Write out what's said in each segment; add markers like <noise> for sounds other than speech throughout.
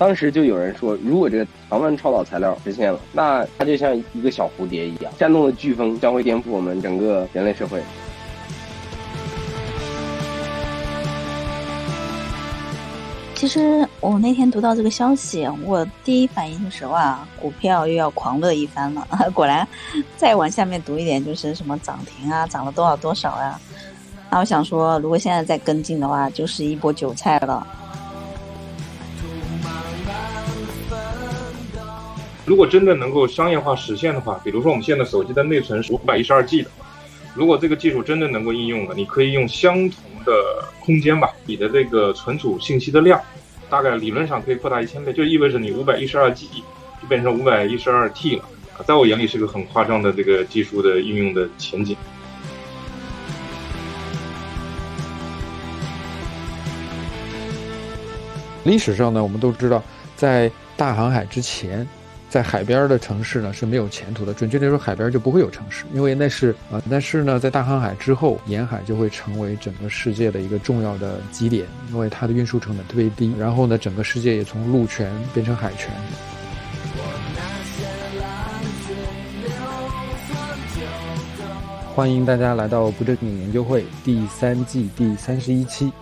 当时就有人说，如果这个常温超导材料实现了，那它就像一个小蝴蝶一样，扇动的飓风将会颠覆我们整个人类社会。其实我那天读到这个消息，我第一反应就是哇，股票又要狂乐一番了。<laughs> 果然，再往下面读一点，就是什么涨停啊，涨了多少多少呀？那我想说，如果现在再跟进的话，就是一波韭菜了。如果真的能够商业化实现的话，比如说我们现在手机的内存是五百一十二 G 的，如果这个技术真的能够应用了，你可以用相同。的空间吧，你的这个存储信息的量，大概理论上可以扩大一千倍，就意味着你五百一十二 G 就变成五百一十二 T 了。在我眼里是个很夸张的这个技术的应用的前景。历史上呢，我们都知道，在大航海之前。在海边的城市呢是没有前途的，准确的说，海边就不会有城市，因为那是啊。但是呢，在大航海之后，沿海就会成为整个世界的一个重要的基点，因为它的运输成本特别低。然后呢，整个世界也从陆权变成海权。欢迎大家来到不正经研究会第三季第三十一期，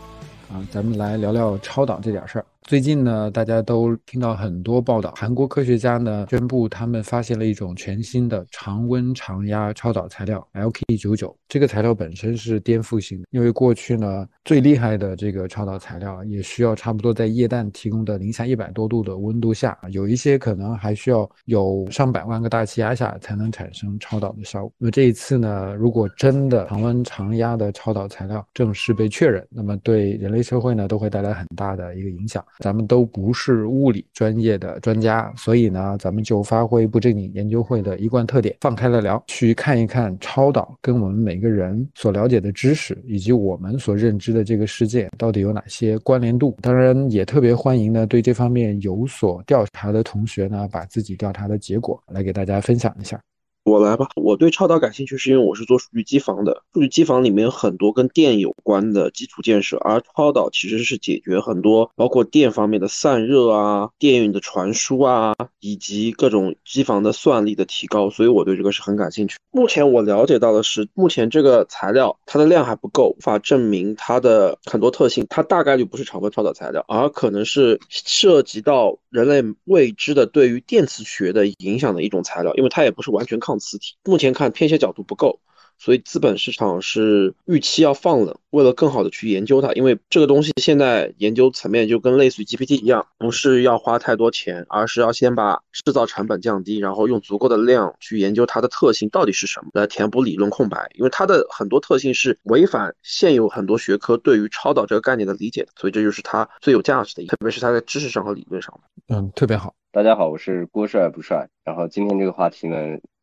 啊，咱们来聊聊超导这点事儿。最近呢，大家都听到很多报道，韩国科学家呢宣布他们发现了一种全新的常温常压超导材料 LK99。这个材料本身是颠覆性的，因为过去呢最厉害的这个超导材料也需要差不多在液氮提供的零下一百多度的温度下，有一些可能还需要有上百万个大气压下才能产生超导的效果。那么这一次呢，如果真的常温常压的超导材料正式被确认，那么对人类社会呢都会带来很大的一个影响。咱们都不是物理专业的专家，所以呢，咱们就发挥不正经研究会的一贯特点，放开了聊，去看一看超导跟我们每个人所了解的知识以及我们所认知的这个世界到底有哪些关联度。当然，也特别欢迎呢对这方面有所调查的同学呢，把自己调查的结果来给大家分享一下。我来吧，我对超导感兴趣，是因为我是做数据机房的。数据机房里面有很多跟电有关的基础建设，而超导其实是解决很多包括电方面的散热啊、电运的传输啊，以及各种机房的算力的提高，所以我对这个是很感兴趣。目前我了解到的是，目前这个材料它的量还不够，无法证明它的很多特性，它大概率不是常温超导材料，而可能是涉及到人类未知的对于电磁学的影响的一种材料，因为它也不是完全抗。磁体目前看偏斜角度不够，所以资本市场是预期要放冷，为了更好的去研究它，因为这个东西现在研究层面就跟类似于 GPT 一样，不是要花太多钱，而是要先把制造成本降低，然后用足够的量去研究它的特性到底是什么，来填补理论空白，因为它的很多特性是违反现有很多学科对于超导这个概念的理解的，所以这就是它最有价值的，特别是它在知识上和理论上。嗯，特别好。大家好，我是郭帅不帅，然后今天这个话题呢。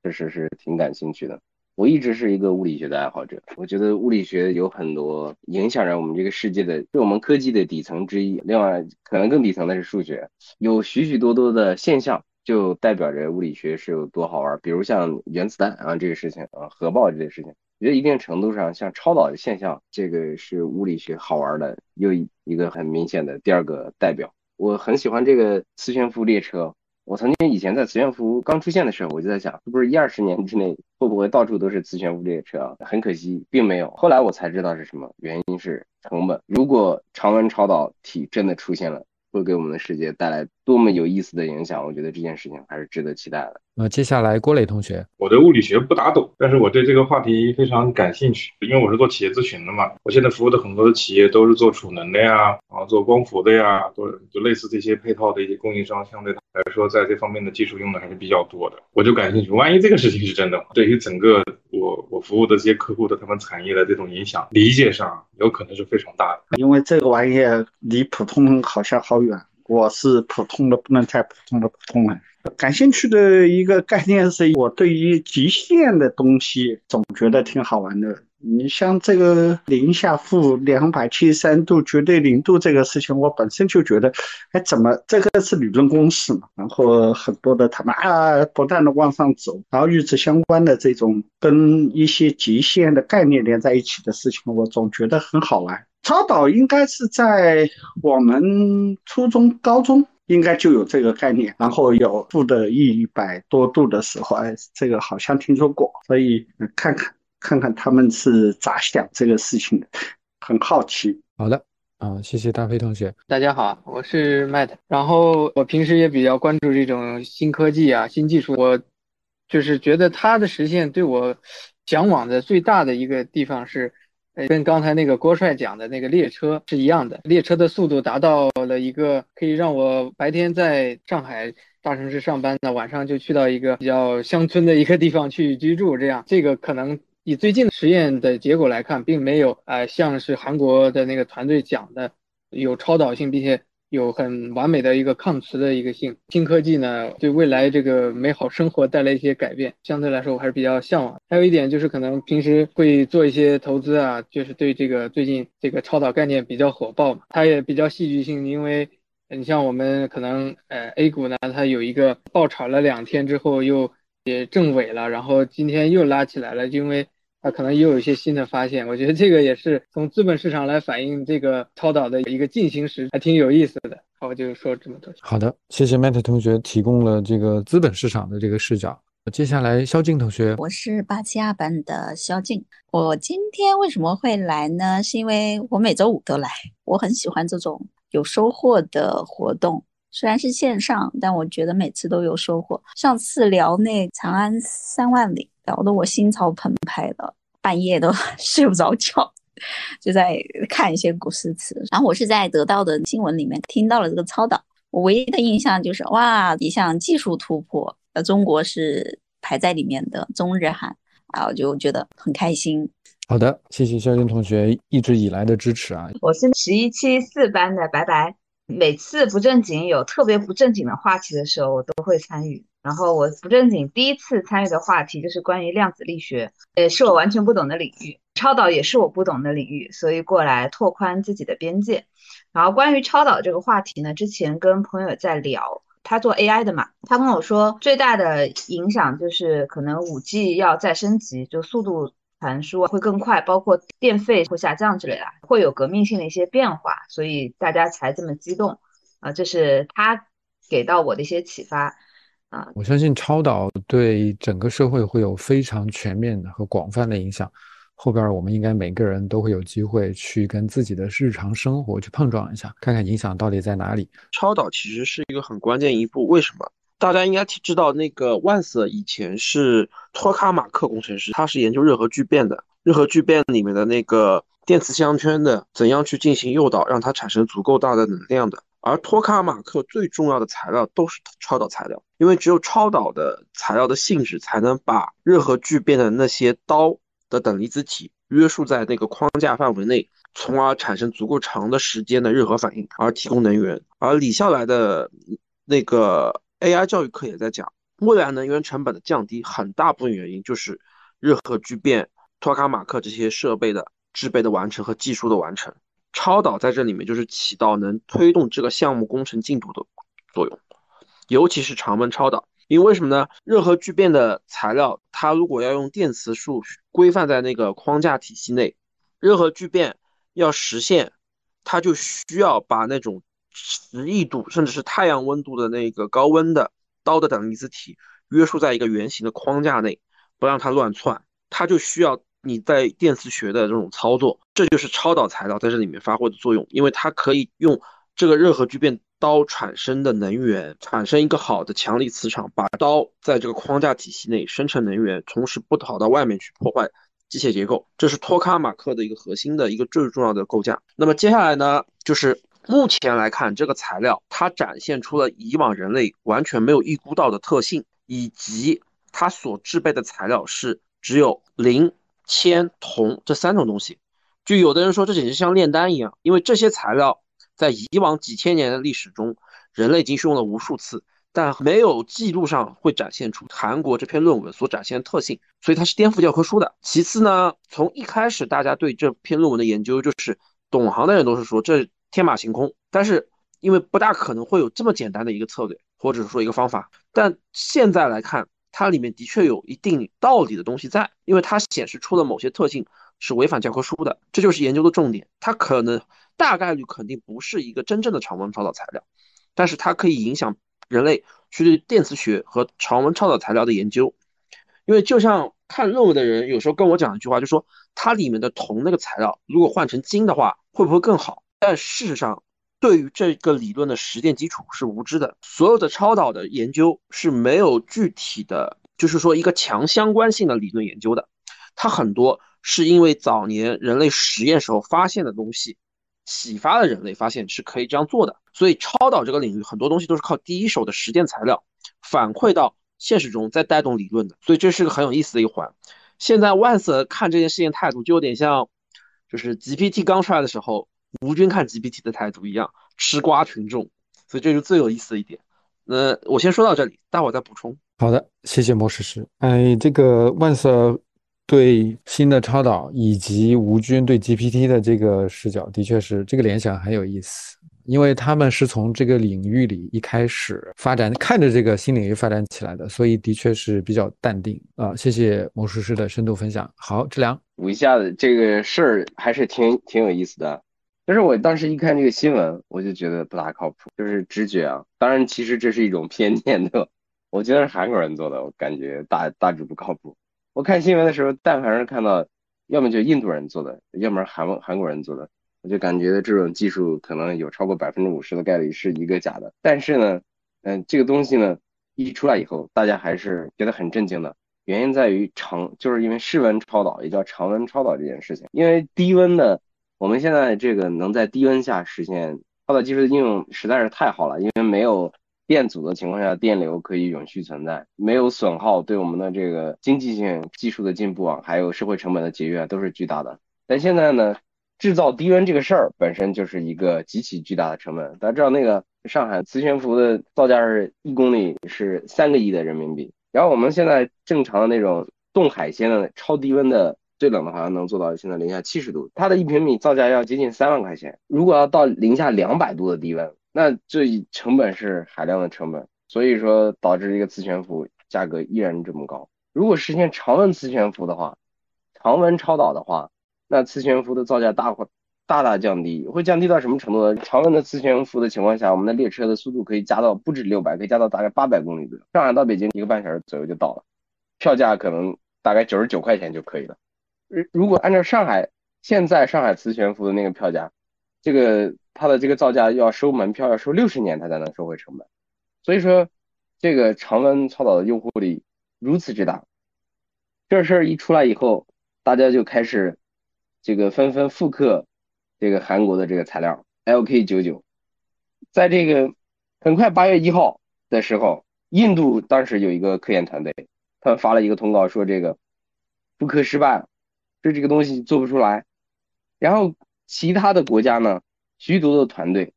确实是挺感兴趣的。我一直是一个物理学的爱好者，我觉得物理学有很多影响着我们这个世界的，是我们科技的底层之一。另外，可能更底层的是数学，有许许多多的现象，就代表着物理学是有多好玩。比如像原子弹啊这个事情啊，核爆这些事情，我觉得一定程度上，像超导的现象，这个是物理学好玩的又一个很明显的第二个代表。我很喜欢这个磁悬浮列车。我曾经以前在磁悬浮刚出现的时候，我就在想，是不是一二十年之内会不会到处都是磁悬浮列车啊？很可惜，并没有。后来我才知道是什么原因，是成本。如果常温超导体真的出现了，会给我们的世界带来多么有意思的影响？我觉得这件事情还是值得期待的。那接下来，郭磊同学，我对物理学不打懂，但是我对这个话题非常感兴趣，因为我是做企业咨询的嘛。我现在服务的很多的企业都是做储能的呀，然后做光伏的呀，都就类似这些配套的一些供应商，相对来说在这方面的技术用的还是比较多的。我就感兴趣，万一这个事情是真的，对于整个我我服务的这些客户的他们产业的这种影响，理解上有可能是非常大的。因为这个玩意儿离普通人好像好远，我是普通的不能太普通的普通人。感兴趣的一个概念是我对于极限的东西总觉得挺好玩的。你像这个零下负两百七十三度绝对零度这个事情，我本身就觉得，哎，怎么这个是理论公式嘛？然后很多的他们啊，不断的往上走，然后与之相关的这种跟一些极限的概念连在一起的事情，我总觉得很好玩。超导应该是在我们初中、高中应该就有这个概念。然后有负的一百多度的时候，哎，这个好像听说过，所以看看看看他们是咋想这个事情的，很好奇。好的。啊，谢谢大飞同学。大家好，我是 Matt。然后我平时也比较关注这种新科技啊、新技术。我就是觉得它的实现对我向往的最大的一个地方是，哎，跟刚才那个郭帅讲的那个列车是一样的。列车的速度达到了一个可以让我白天在上海大城市上班呢，晚上就去到一个比较乡村的一个地方去居住。这样，这个可能。以最近实验的结果来看，并没有啊，像是韩国的那个团队讲的有超导性，并且有很完美的一个抗磁的一个性。新科技呢，对未来这个美好生活带来一些改变，相对来说我还是比较向往。还有一点就是，可能平时会做一些投资啊，就是对这个最近这个超导概念比较火爆嘛，它也比较戏剧性，因为你像我们可能呃 A 股呢，它有一个爆炒了两天之后又也正尾了，然后今天又拉起来了，因为。它可能也有一些新的发现，我觉得这个也是从资本市场来反映这个超导的一个进行时，还挺有意思的。好，我就说这么多。好的，谢谢 Matt 同学提供了这个资本市场的这个视角。接下来，肖静同学，我是八七二班的肖静。我今天为什么会来呢？是因为我每周五都来，我很喜欢这种有收获的活动。虽然是线上，但我觉得每次都有收获。上次聊那长安三万里。聊得我心潮澎湃的，半夜都 <laughs> 睡不着觉，就在看一些古诗词。然后我是在得到的新闻里面听到了这个超导，我唯一的印象就是哇，一项技术突破，呃，中国是排在里面的中日韩，啊，我就觉得很开心。好的，谢谢肖军同学一直以来的支持啊。我是十一期四班的白白，每次不正经有特别不正经的话题的时候，我都会参与。然后我不正经，第一次参与的话题就是关于量子力学，也是我完全不懂的领域。超导也是我不懂的领域，所以过来拓宽自己的边界。然后关于超导这个话题呢，之前跟朋友在聊，他做 AI 的嘛，他跟我说最大的影响就是可能五 G 要再升级，就速度传输会更快，包括电费会下降之类的，会有革命性的一些变化，所以大家才这么激动啊。这是他给到我的一些启发啊。我相信超导对整个社会会有非常全面的和广泛的影响。后边我们应该每个人都会有机会去跟自己的日常生活去碰撞一下，看看影响到底在哪里。超导其实是一个很关键一步，为什么？大家应该知道，那个万瑟以前是托卡马克工程师，他是研究热核聚变的。热核聚变里面的那个电磁项圈的怎样去进行诱导，让它产生足够大的能量的。而托卡马克最重要的材料都是超导材料，因为只有超导的材料的性质才能把热核聚变的那些刀的等离子体约束在那个框架范围内，从而产生足够长的时间的热核反应，而提供能源。而李笑来的那个 AI 教育课也在讲，未来能源成本的降低，很大部分原因就是热核聚变、托卡马克这些设备的制备的完成和技术的完成。超导在这里面就是起到能推动这个项目工程进度的作用，尤其是常温超导，因为什么呢？热核聚变的材料，它如果要用电磁束规范在那个框架体系内，热核聚变要实现，它就需要把那种十亿度甚至是太阳温度的那个高温的刀的等离子体约束在一个圆形的框架内，不让它乱窜，它就需要。你在电磁学的这种操作，这就是超导材料在这里面发挥的作用，因为它可以用这个热核聚变刀产生的能源，产生一个好的强力磁场，把刀在这个框架体系内生成能源，同时不跑到外面去破坏机械结构。这是托卡马克的一个核心的一个最重要的构架。那么接下来呢，就是目前来看，这个材料它展现出了以往人类完全没有预估到的特性，以及它所制备的材料是只有磷。铅、铜这三种东西，就有的人说这简直像炼丹一样，因为这些材料在以往几千年的历史中，人类已经用了无数次，但没有记录上会展现出韩国这篇论文所展现的特性，所以它是颠覆教科书的。其次呢，从一开始大家对这篇论文的研究，就是懂行的人都是说这天马行空，但是因为不大可能会有这么简单的一个策略，或者说一个方法，但现在来看。它里面的确有一定道理的东西在，因为它显示出了某些特性是违反教科书的，这就是研究的重点。它可能大概率肯定不是一个真正的常温超导材料，但是它可以影响人类去对电磁学和常温超导材料的研究。因为就像看论文的人有时候跟我讲一句话，就说它里面的铜那个材料如果换成金的话，会不会更好？但事实上，对于这个理论的实践基础是无知的。所有的超导的研究是没有具体的，就是说一个强相关性的理论研究的。它很多是因为早年人类实验时候发现的东西，启发了人类发现是可以这样做的。所以超导这个领域很多东西都是靠第一手的实践材料反馈到现实中，再带动理论的。所以这是个很有意思的一环。现在万瑟看这件事情态度就有点像，就是 GPT 刚出来的时候。吴军看 GPT 的态度一样，吃瓜群众，所以这是最有意思的一点。那我先说到这里，待会儿再补充。好的，谢谢魔术师。哎，这个万瑟对新的超导以及吴军对 GPT 的这个视角，的确是这个联想很有意思，因为他们是从这个领域里一开始发展，看着这个新领域发展起来的，所以的确是比较淡定啊。谢谢魔术师的深度分享。好，志良，补一下子这个事儿还是挺挺有意思的。但是我当时一看这个新闻，我就觉得不大靠谱，就是直觉啊。当然，其实这是一种偏见，对吧？我觉得是韩国人做的，我感觉大大致不靠谱。我看新闻的时候，但凡是看到，要么就印度人做的，要么是韩韩国人做的，我就感觉这种技术可能有超过百分之五十的概率是一个假的。但是呢，嗯，这个东西呢一出来以后，大家还是觉得很震惊的。原因在于常，就是因为室温超导，也叫常温超导这件事情，因为低温的。我们现在这个能在低温下实现超导技术的应用实在是太好了，因为没有电阻的情况下，电流可以永续存在，没有损耗，对我们的这个经济性技术的进步啊，还有社会成本的节约都是巨大的。但现在呢，制造低温这个事儿本身就是一个极其巨大的成本。大家知道那个上海磁悬浮的造价是一公里是三个亿的人民币，然后我们现在正常的那种冻海鲜的超低温的。最冷的好像能做到现在零下七十度，它的一平米造价要接近三万块钱。如果要到零下两百度的低温，那这成本是海量的成本，所以说导致一个磁悬浮价格依然这么高。如果实现常温磁悬浮的话，常温超导的话，那磁悬浮的造价大会大大降低，会降低到什么程度呢？常温的磁悬浮的情况下，我们的列车的速度可以加到不止六百，可以加到大概八百公里左右。上海到北京一个半小时左右就到了，票价可能大概九十九块钱就可以了。如如果按照上海现在上海磁悬浮的那个票价，这个它的这个造价要收门票要收六十年，它才能收回成本。所以说，这个常温超导的诱惑力如此之大。这事儿一出来以后，大家就开始这个纷纷复刻这个韩国的这个材料 LK99。在这个很快八月一号的时候，印度当时有一个科研团队，他们发了一个通告说这个复刻失败。就这个东西做不出来，然后其他的国家呢，许多的团队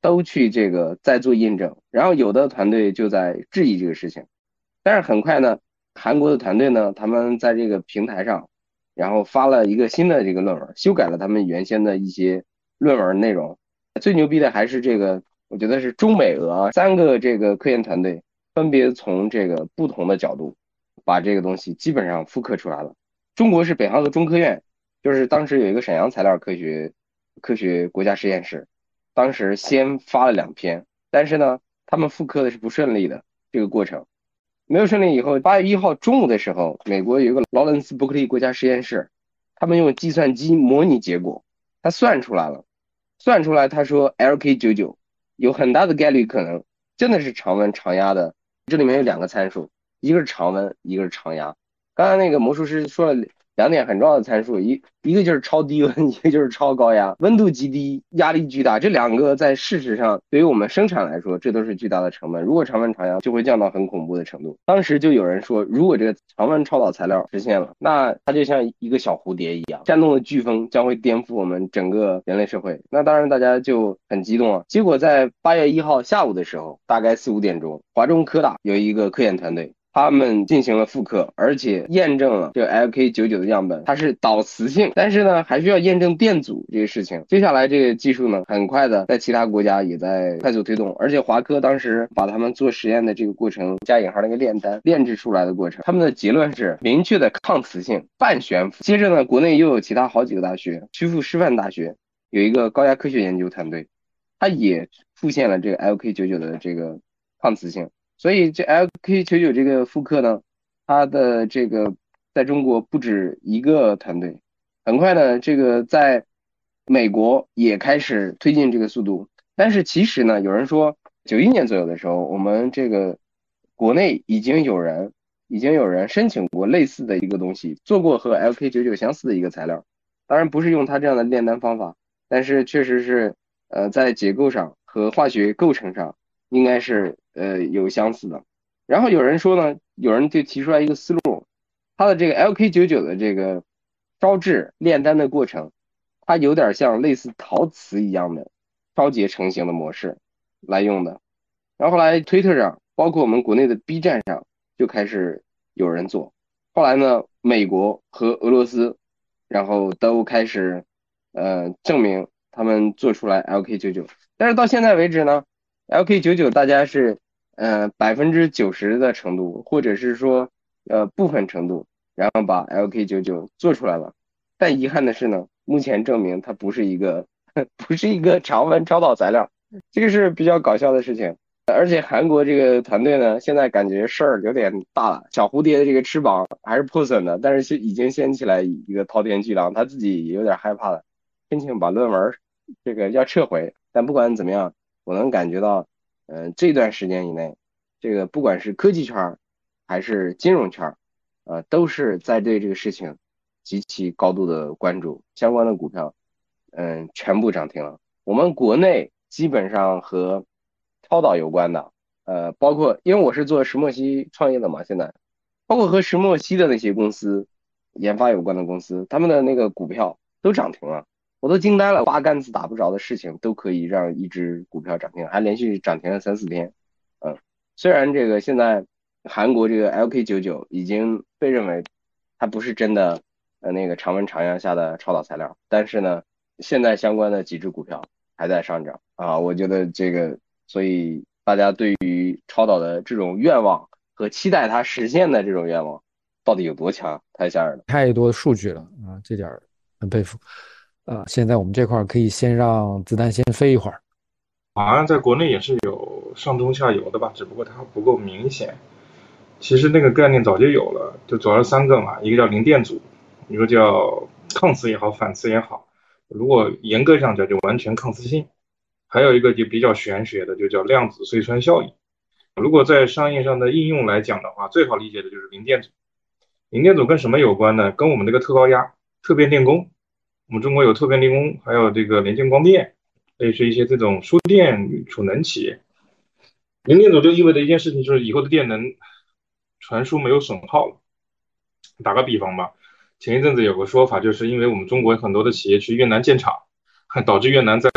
都去这个在做验证，然后有的团队就在质疑这个事情，但是很快呢，韩国的团队呢，他们在这个平台上，然后发了一个新的这个论文，修改了他们原先的一些论文内容。最牛逼的还是这个，我觉得是中美俄三个这个科研团队，分别从这个不同的角度，把这个东西基本上复刻出来了。中国是北航的中科院，就是当时有一个沈阳材料科学科学国家实验室，当时先发了两篇，但是呢，他们复刻的是不顺利的，这个过程没有顺利。以后八月一号中午的时候，美国有一个劳伦斯伯克利国家实验室，他们用计算机模拟结果，他算出来了，算出来他说 LK 九九有很大的概率可能真的是常温常压的，这里面有两个参数，一个是常温，一个是常压。刚才那个魔术师说了两点很重要的参数，一一个就是超低温，<laughs> 一个就是超高压，温度极低，压力巨大。这两个在事实上对于我们生产来说，这都是巨大的成本。如果常温常压，就会降到很恐怖的程度。当时就有人说，如果这个常温超导材料实现了，那它就像一个小蝴蝶一样，煽动的飓风将会颠覆我们整个人类社会。那当然大家就很激动啊。结果在八月一号下午的时候，大概四五点钟，华中科大有一个科研团队。他们进行了复刻，而且验证了这 LK99 的样本，它是导磁性，但是呢，还需要验证电阻这个事情。接下来这个技术呢，很快的在其他国家也在快速推动，而且华科当时把他们做实验的这个过程加引号那个炼丹炼制出来的过程，他们的结论是明确的抗磁性半悬浮。接着呢，国内又有其他好几个大学，曲阜师范大学有一个高压科学研究团队。它也出现了这个 LK99 的这个抗磁性，所以这 LK99 这个复刻呢，它的这个在中国不止一个团队，很快呢，这个在美国也开始推进这个速度，但是其实呢，有人说九一年左右的时候，我们这个国内已经有人已经有人申请过类似的一个东西，做过和 LK99 相似的一个材料，当然不是用它这样的炼丹方法，但是确实是。呃，在结构上和化学构成上应该是呃有相似的。然后有人说呢，有人就提出来一个思路，它的这个 LK99 的这个烧制炼丹的过程，它有点像类似陶瓷一样的烧结成型的模式来用的。然后后来推特上，包括我们国内的 B 站上就开始有人做。后来呢，美国和俄罗斯，然后都开始呃证明。他们做出来 LK99，但是到现在为止呢，LK99 大家是呃百分之九十的程度，或者是说呃部分程度，然后把 LK 九九做出来了。但遗憾的是呢，目前证明它不是一个 <laughs> 不是一个常温超导材料，这个是比较搞笑的事情。而且韩国这个团队呢，现在感觉事儿有点大了，小蝴蝶的这个翅膀还是破损的，但是已经掀起来一个滔天巨浪，他自己也有点害怕了，申请把论文。这个要撤回，但不管怎么样，我能感觉到，嗯，这段时间以内，这个不管是科技圈还是金融圈呃，都是在对这个事情极其高度的关注，相关的股票，嗯，全部涨停了。我们国内基本上和超导有关的，呃，包括因为我是做石墨烯创业的嘛，现在，包括和石墨烯的那些公司，研发有关的公司，他们的那个股票都涨停了。我都惊呆了，八竿子打不着的事情都可以让一只股票涨停，还连续涨停了三四天。嗯，虽然这个现在韩国这个 LK99 已经被认为它不是真的呃那个常温常阳下的超导材料，但是呢，现在相关的几只股票还在上涨啊。我觉得这个，所以大家对于超导的这种愿望和期待它实现的这种愿望到底有多强，太吓人了，太多数据了啊，这点很佩服。啊，现在我们这块可以先让子弹先飞一会儿。好像在国内也是有上中下游的吧，只不过它不够明显。其实那个概念早就有了，就主要是三个嘛，一个叫零电阻，一个叫抗磁也好，反磁也好。如果严格上讲，就完全抗磁性。还有一个就比较玄学的，就叫量子隧穿效应。如果在商业上的应用来讲的话，最好理解的就是零电阻。零电阻跟什么有关呢？跟我们这个特高压特变电工。我们中国有特变电工，还有这个联建光电，类似一些这种输电储能企业。零电阻就意味着一件事情，就是以后的电能传输没有损耗了。打个比方吧，前一阵子有个说法，就是因为我们中国很多的企业去越南建厂，导致越南在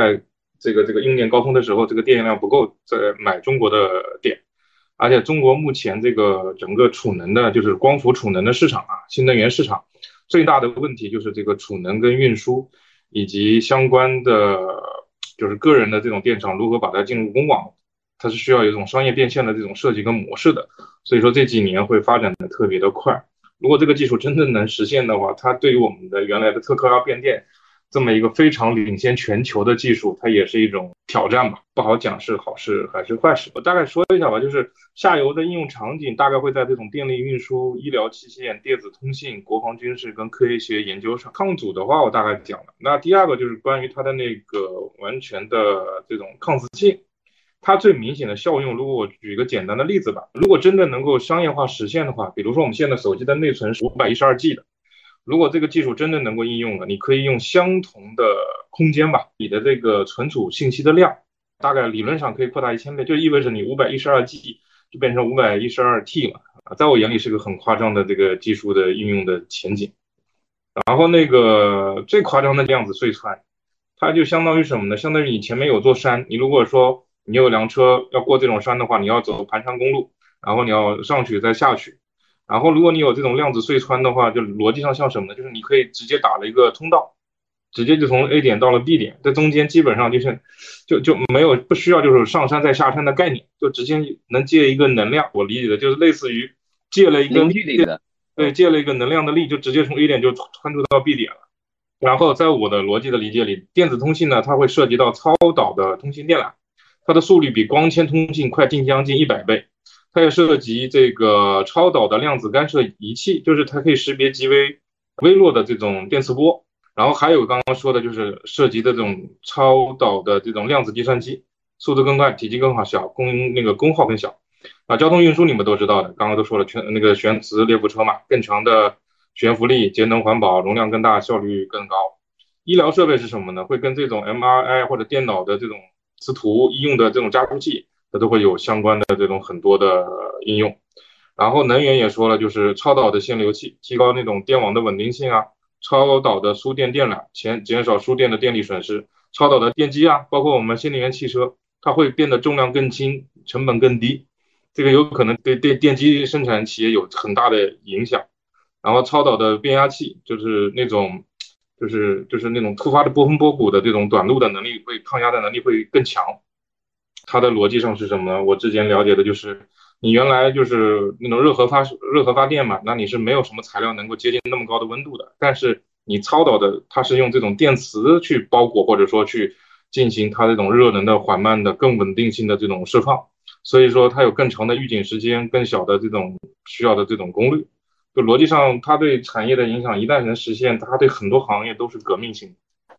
这个这个用电高峰的时候，这个电量不够再买中国的电。而且中国目前这个整个储能的，就是光伏储能的市场啊，新能源市场。最大的问题就是这个储能跟运输，以及相关的就是个人的这种电厂如何把它进入公网，它是需要有一种商业变现的这种设计跟模式的。所以说这几年会发展的特别的快。如果这个技术真正能实现的话，它对于我们的原来的特高压变电。这么一个非常领先全球的技术，它也是一种挑战吧，不好讲是好事还是坏事。我大概说一下吧，就是下游的应用场景大概会在这种电力运输、医疗器械、电子通信、国防军事跟科学研究上。抗阻的话，我大概讲了。那第二个就是关于它的那个完全的这种抗磁性，它最明显的效用，如果我举一个简单的例子吧，如果真的能够商业化实现的话，比如说我们现在手机的内存是五百一十二 G 的。如果这个技术真的能够应用了，你可以用相同的空间吧，你的这个存储信息的量大概理论上可以扩大一千倍，就意味着你五百一十二 G 就变成五百一十二 T 了，在我眼里是个很夸张的这个技术的应用的前景。然后那个最夸张的量子隧穿，它就相当于什么呢？相当于你前面有座山，你如果说你有辆车要过这种山的话，你要走盘山公路，然后你要上去再下去。然后，如果你有这种量子隧穿的话，就逻辑上像什么呢？就是你可以直接打了一个通道，直接就从 A 点到了 B 点，在中间基本上就是，就就没有不需要就是上山再下山的概念，就直接能借一个能量。我理解的就是类似于借了一个对，借了一个能量的力，就直接从 A 点就穿透到 B 点了。然后在我的逻辑的理解里，电子通信呢，它会涉及到超导的通信电缆，它的速率比光纤通信快近将近一百倍。它也涉及这个超导的量子干涉仪器，就是它可以识别极为微弱的这种电磁波。然后还有刚刚说的，就是涉及的这种超导的这种量子计算机，速度更快，体积更好小，功那个功耗更小。啊，交通运输你们都知道的，刚刚都说了，全那个悬磁列车嘛，更强的。悬浮力、节能环保、容量更大、效率更高。医疗设备是什么呢？会跟这种 MRI 或者电脑的这种磁图医用的这种加速器，它都会有相关的这种很多的应用。然后能源也说了，就是超导的限流器，提高那种电网的稳定性啊；超导的输电电缆，减减少输电的电力损失；超导的电机啊，包括我们新能源汽车，它会变得重量更轻、成本更低。这个有可能对电电机生产企业有很大的影响。然后超导的变压器就是那种，就是就是那种突发的波峰波谷的这种短路的能力会抗压的能力会更强。它的逻辑上是什么呢？我之前了解的就是，你原来就是那种热核发热核发电嘛，那你是没有什么材料能够接近那么高的温度的。但是你超导的，它是用这种电磁去包裹或者说去进行它这种热能的缓慢的更稳定性的这种释放，所以说它有更长的预警时间，更小的这种需要的这种功率。就逻辑上，它对产业的影响一旦能实现，它对很多行业都是革命性，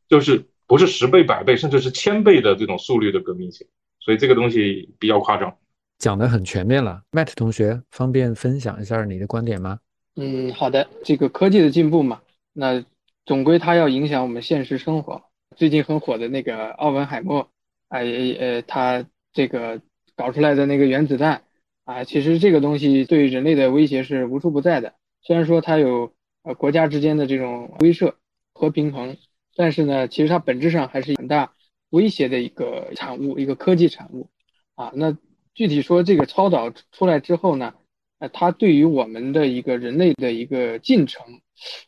就是不是十倍、百倍，甚至是千倍的这种速率的革命性。所以这个东西比较夸张。讲的很全面了，Matt 同学方便分享一下你的观点吗？嗯，好的。这个科技的进步嘛，那总归它要影响我们现实生活。最近很火的那个奥本海默，哎呃，他这个搞出来的那个原子弹啊，其实这个东西对人类的威胁是无处不在的。虽然说它有呃国家之间的这种威慑和平衡，但是呢，其实它本质上还是很大威胁的一个产物，一个科技产物啊。那具体说这个超导出来之后呢，呃，它对于我们的一个人类的一个进程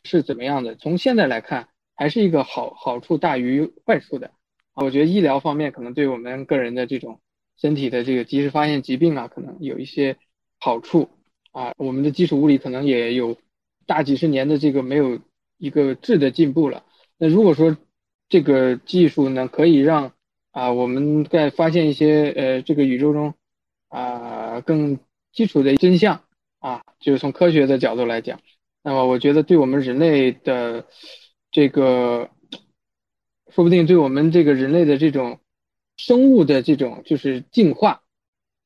是怎么样的？从现在来看，还是一个好好处大于坏处的。我觉得医疗方面可能对我们个人的这种身体的这个及时发现疾病啊，可能有一些好处。啊，我们的基础物理可能也有大几十年的这个没有一个质的进步了。那如果说这个技术呢，可以让啊我们在发现一些呃这个宇宙中啊更基础的真相啊，就是从科学的角度来讲，那么我觉得对我们人类的这个，说不定对我们这个人类的这种生物的这种就是进化。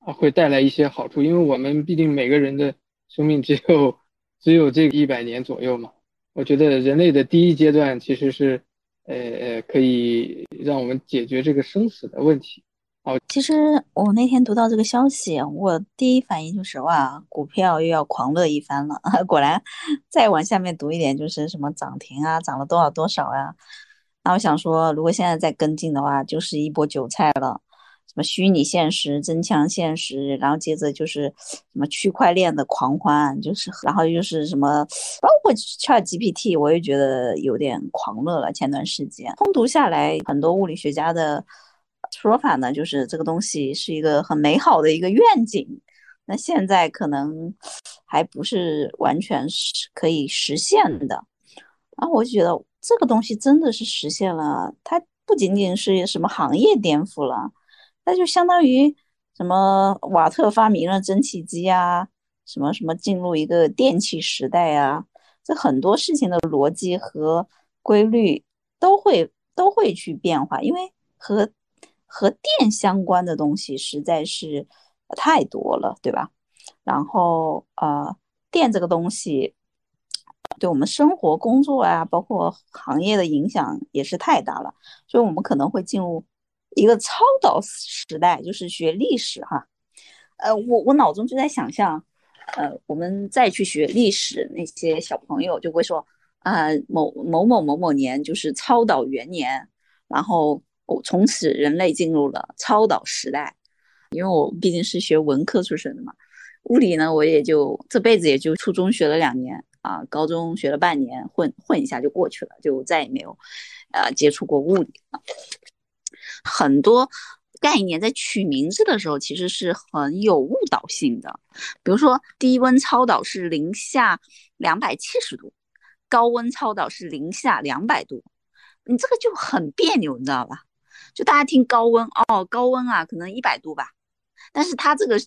啊，会带来一些好处，因为我们毕竟每个人的生命只有只有这一百年左右嘛。我觉得人类的第一阶段其实是，呃呃，可以让我们解决这个生死的问题。哦，其实我那天读到这个消息，我第一反应就是哇，股票又要狂热一番了。<laughs> 果然，再往下面读一点，就是什么涨停啊，涨了多少多少啊。那我想说，如果现在再跟进的话，就是一波韭菜了。什么虚拟现实、增强现实，然后接着就是什么区块链的狂欢，就是然后又是什么，包括 Chat GPT，我也觉得有点狂热了。前段时间通读下来，很多物理学家的说法呢，就是这个东西是一个很美好的一个愿景，那现在可能还不是完全是可以实现的。然后我觉得这个东西真的是实现了，它不仅仅是什么行业颠覆了。那就相当于什么瓦特发明了蒸汽机啊，什么什么进入一个电气时代啊，这很多事情的逻辑和规律都会都会去变化，因为和和电相关的东西实在是太多了，对吧？然后呃，电这个东西对我们生活、工作啊，包括行业的影响也是太大了，所以我们可能会进入。一个超导时代，就是学历史哈，呃，我我脑中就在想象，呃，我们再去学历史，那些小朋友就会说啊，某某某某某年就是超导元年，然后我从此人类进入了超导时代。因为我毕竟是学文科出身的嘛，物理呢，我也就这辈子也就初中学了两年啊，高中学了半年，混混一下就过去了，就再也没有呃接触过物理了。很多概念在取名字的时候，其实是很有误导性的。比如说，低温超导是零下两百七十度，高温超导是零下两百度。你这个就很别扭，你知道吧？就大家听高温哦，高温啊，可能一百度吧，但是它这个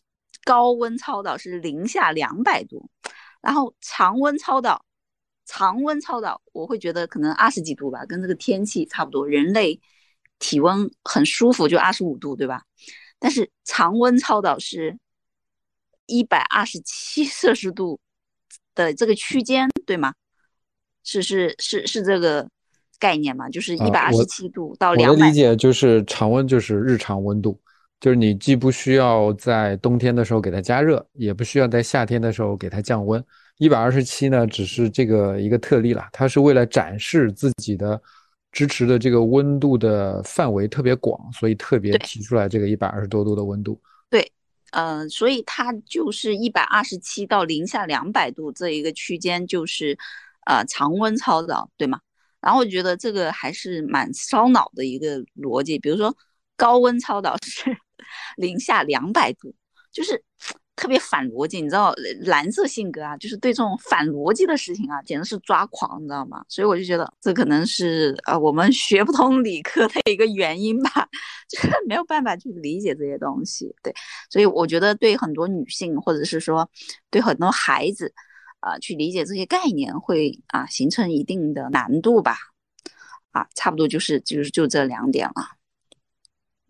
高温超导是零下两百度，然后常温超导，常温超导我会觉得可能二十几度吧，跟这个天气差不多，人类体温很舒服就二十五度，对吧？但是常温超导是一百二十七摄氏度的这个区间，对吗？是是是是这个。概念嘛，就是一百二十七度到两百。我的理解就是常温就是日常温度，就是你既不需要在冬天的时候给它加热，也不需要在夏天的时候给它降温。一百二十七呢，只是这个一个特例了，它是为了展示自己的支持的这个温度的范围特别广，所以特别提出来这个一百二十多度的温度。对，呃，所以它就是一百二十七到零下两百度这一个区间，就是呃常温超导，对吗？然后我觉得这个还是蛮烧脑的一个逻辑，比如说高温超导是 <laughs> 零下两百度，就是特别反逻辑。你知道蓝色性格啊，就是对这种反逻辑的事情啊，简直是抓狂，你知道吗？所以我就觉得这可能是啊我们学不通理科的一个原因吧，<laughs> 就是没有办法去理解这些东西。对，所以我觉得对很多女性或者是说对很多孩子。啊，去理解这些概念会啊形成一定的难度吧，啊，差不多就是就是就这两点了。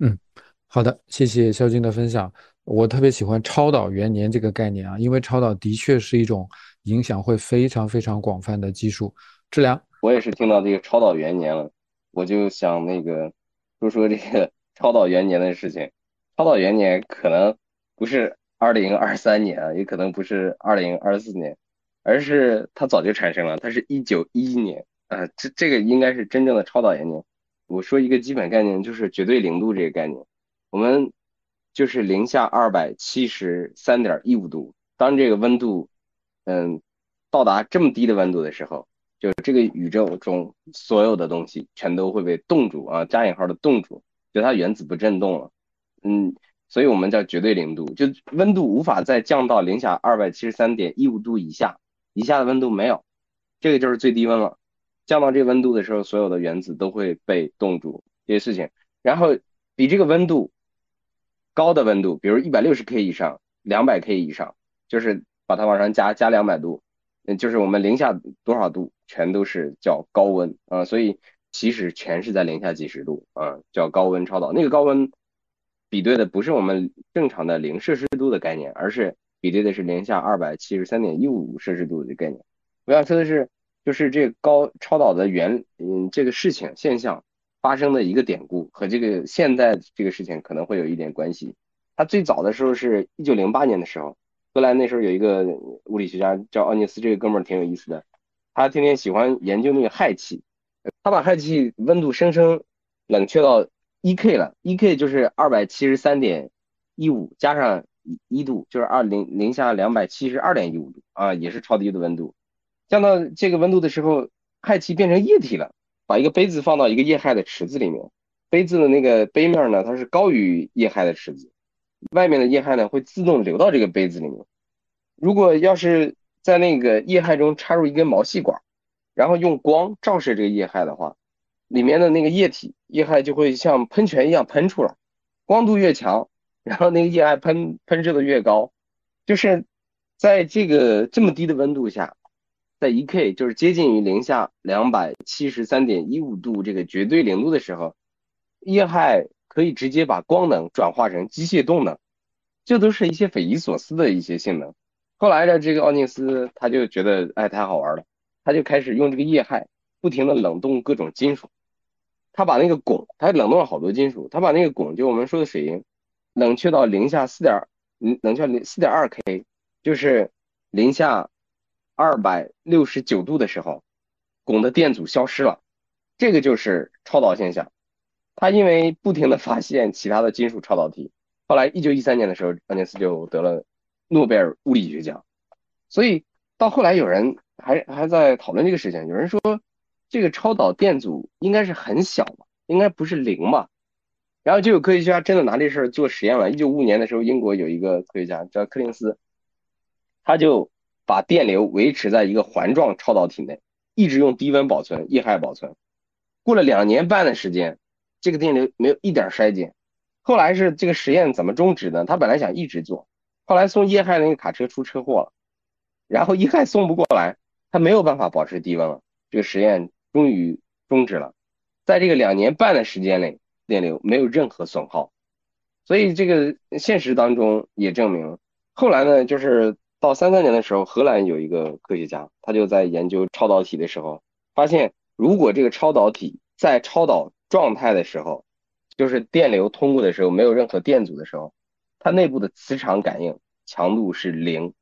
嗯，好的，谢谢肖军的分享。我特别喜欢超导元年这个概念啊，因为超导的确是一种影响会非常非常广泛的技术。志良，我也是听到这个超导元年了，我就想那个说说这个 <laughs> 超导元年的事情。超导元年可能不是二零二三年啊，也可能不是二零二四年。而是它早就产生了，它是一九一一年，呃，这这个应该是真正的超导元年。我说一个基本概念，就是绝对零度这个概念。我们就是零下二百七十三点一五度，当这个温度，嗯，到达这么低的温度的时候，就这个宇宙中所有的东西全都会被冻住啊，加引号的冻住，就它原子不振动了，嗯，所以我们叫绝对零度，就温度无法再降到零下二百七十三点一五度以下。以下的温度没有，这个就是最低温了。降到这个温度的时候，所有的原子都会被冻住这些事情。然后比这个温度高的温度，比如一百六十 K 以上、两百 K 以上，就是把它往上加加两百度，嗯，就是我们零下多少度，全都是叫高温啊。所以其实全是在零下几十度啊，叫高温超导。那个高温比对的不是我们正常的零摄氏度的概念，而是。比对的是零下二百七十三点一五摄氏度的概念。我想说的是，就是这高超导的原嗯这个事情现象发生的一个典故和这个现在这个事情可能会有一点关系。它最早的时候是一九零八年的时候，荷兰那时候有一个物理学家叫奥尼斯，这个哥们儿挺有意思的，他天天喜欢研究那个氦气，他把氦气温度生生冷却到一 K 了，一 K 就是二百七十三点一五加上。一度就是二零零下两百七十二点一五度啊，也是超低的温度。降到这个温度的时候，氦气变成液体了。把一个杯子放到一个液氦的池子里面，杯子的那个杯面呢，它是高于液氦的池子，外面的液氦呢会自动流到这个杯子里面。如果要是在那个液氦中插入一根毛细管，然后用光照射这个液氦的话，里面的那个液体液氦就会像喷泉一样喷出来，光度越强。然后那个液氦喷喷射的越高，就是在这个这么低的温度下，在一 K 就是接近于零下两百七十三点一五度这个绝对零度的时候，液氦可以直接把光能转化成机械动能，这都是一些匪夷所思的一些性能。后来呢，这个奥尼斯他就觉得哎太好玩了，他就开始用这个液氦不停的冷冻各种金属，他把那个汞，他冷冻了好多金属，他把那个汞就我们说的水银。冷却到零下四点，嗯，冷却零四点二 K，就是零下二百六十九度的时候，汞的电阻消失了，这个就是超导现象。他因为不停的发现其他的金属超导体，后来一九一三年的时候，奥尼斯就得了诺贝尔物理学奖。所以到后来有人还还在讨论这个事情，有人说这个超导电阻应该是很小嘛，应该不是零嘛。然后就有科学家真的拿这事儿做实验了。一九五五年的时候，英国有一个科学家叫柯林斯，他就把电流维持在一个环状超导体内，一直用低温保存液氦保存。过了两年半的时间，这个电流没有一点衰减。后来是这个实验怎么终止呢？他本来想一直做，后来送液氦那个卡车出车祸了，然后液氦送不过来，他没有办法保持低温了，这个实验终于终止了。在这个两年半的时间内，电流没有任何损耗，所以这个现实当中也证明，后来呢，就是到三三年的时候，荷兰有一个科学家，他就在研究超导体的时候，发现如果这个超导体在超导状态的时候，就是电流通过的时候没有任何电阻的时候，它内部的磁场感应强度是零，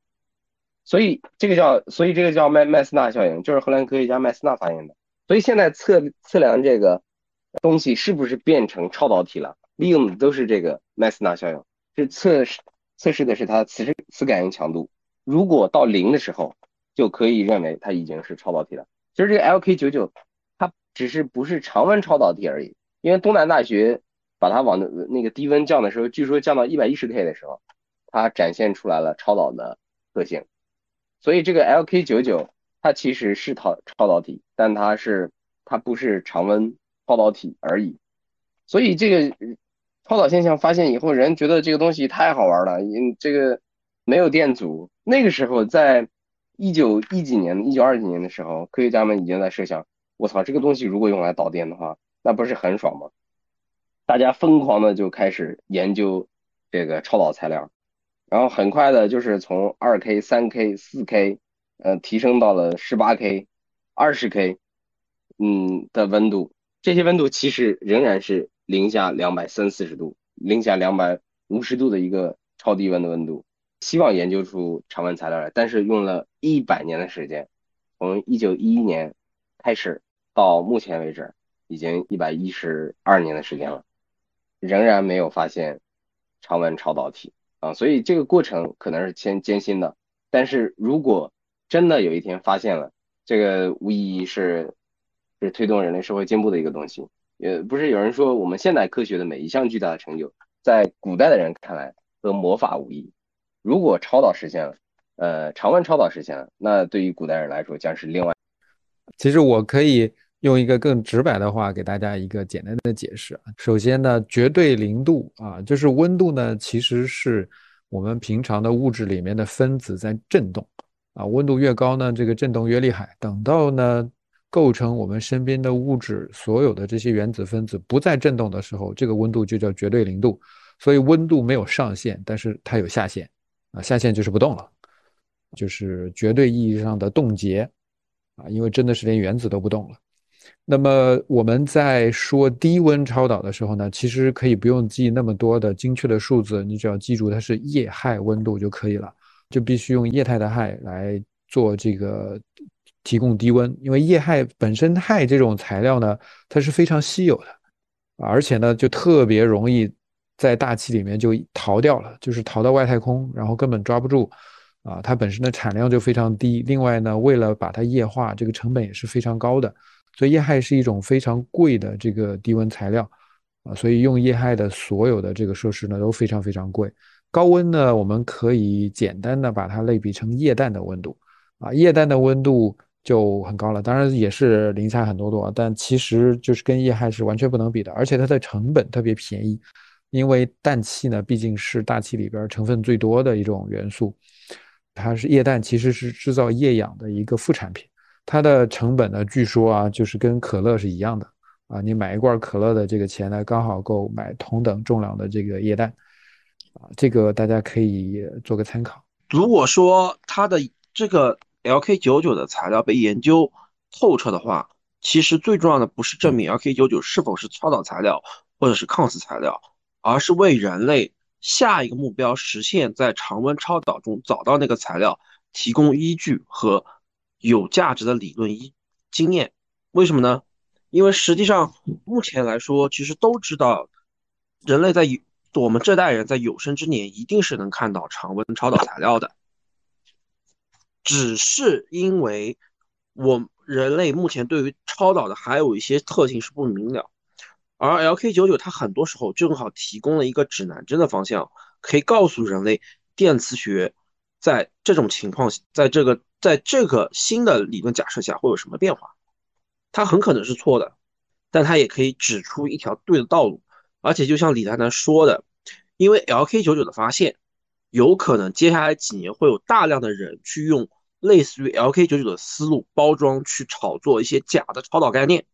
所以这个叫，所以这个叫麦麦斯纳效应，就是荷兰科学家麦斯纳发现的。所以现在测测量这个东西是不是变成超导体了，利用的都是这个麦斯纳效应，是测试测试的是它磁磁感应强度。如果到零的时候，就可以认为它已经是超导体了。其实这个 LK99 它只是不是常温超导体而已，因为东南大学把它往那个低温降的时候，据说降到一百一十 K 的时候，它展现出来了超导的特性。所以这个 LK99。它其实是超超导体，但它是它不是常温超导体而已。所以这个超导现象发现以后，人觉得这个东西太好玩了。嗯，这个没有电阻。那个时候，在一九一几年、一九二几年的时候，科学家们已经在设想：我操，这个东西如果用来导电的话，那不是很爽吗？大家疯狂的就开始研究这个超导材料，然后很快的就是从二 K、三 K、四 K。呃，提升到了十八 K、二十 K，嗯的温度，这些温度其实仍然是零下两百三四十度、零下两百五十度的一个超低温的温度。希望研究出常温材料来，但是用了一百年的时间，从一九一一年开始到目前为止，已经一百一十二年的时间了，仍然没有发现常温超导体啊，所以这个过程可能是艰艰辛的，但是如果真的有一天发现了这个，无疑是是推动人类社会进步的一个东西。也不是有人说，我们现代科学的每一项巨大的成就，在古代的人看来和魔法无异。如果超导实现了，呃，常温超导实现了，那对于古代人来说将是另外。其实我可以用一个更直白的话给大家一个简单的解释。首先呢，绝对零度啊，就是温度呢，其实是我们平常的物质里面的分子在振动。啊，温度越高呢，这个振动越厉害。等到呢，构成我们身边的物质所有的这些原子分子不再振动的时候，这个温度就叫绝对零度。所以温度没有上限，但是它有下限。啊，下限就是不动了，就是绝对意义上的冻结。啊，因为真的是连原子都不动了。那么我们在说低温超导的时候呢，其实可以不用记那么多的精确的数字，你只要记住它是液氦温度就可以了。就必须用液态的氦来做这个提供低温，因为液氦本身氦这种材料呢，它是非常稀有的，而且呢就特别容易在大气里面就逃掉了，就是逃到外太空，然后根本抓不住啊。它本身的产量就非常低，另外呢，为了把它液化，这个成本也是非常高的，所以液氦是一种非常贵的这个低温材料啊，所以用液氦的所有的这个设施呢都非常非常贵。高温呢，我们可以简单的把它类比成液氮的温度，啊，液氮的温度就很高了，当然也是零下很多度，但其实就是跟液氦是完全不能比的，而且它的成本特别便宜，因为氮气呢毕竟是大气里边成分最多的一种元素，它是液氮其实是制造液氧的一个副产品，它的成本呢据说啊就是跟可乐是一样的，啊，你买一罐可乐的这个钱呢刚好够买同等重量的这个液氮。啊，这个大家可以做个参考。如果说它的这个 LK99 的材料被研究透彻的话，其实最重要的不是证明 LK99 是否是超导材料或者是抗磁材料，而是为人类下一个目标实现在常温超导中找到那个材料提供依据和有价值的理论依经验。为什么呢？因为实际上目前来说，其实都知道人类在我们这代人在有生之年一定是能看到常温超导材料的，只是因为我人类目前对于超导的还有一些特性是不明了，而 LK99 它很多时候正好提供了一个指南针的方向，可以告诉人类电磁学在这种情况，在这个在这个新的理论假设下会有什么变化，它很可能是错的。但它也可以指出一条对的道路。而且就像李太太说的，因为 LK99 的发现，有可能接下来几年会有大量的人去用类似于 LK99 的思路包装去炒作一些假的超导概念，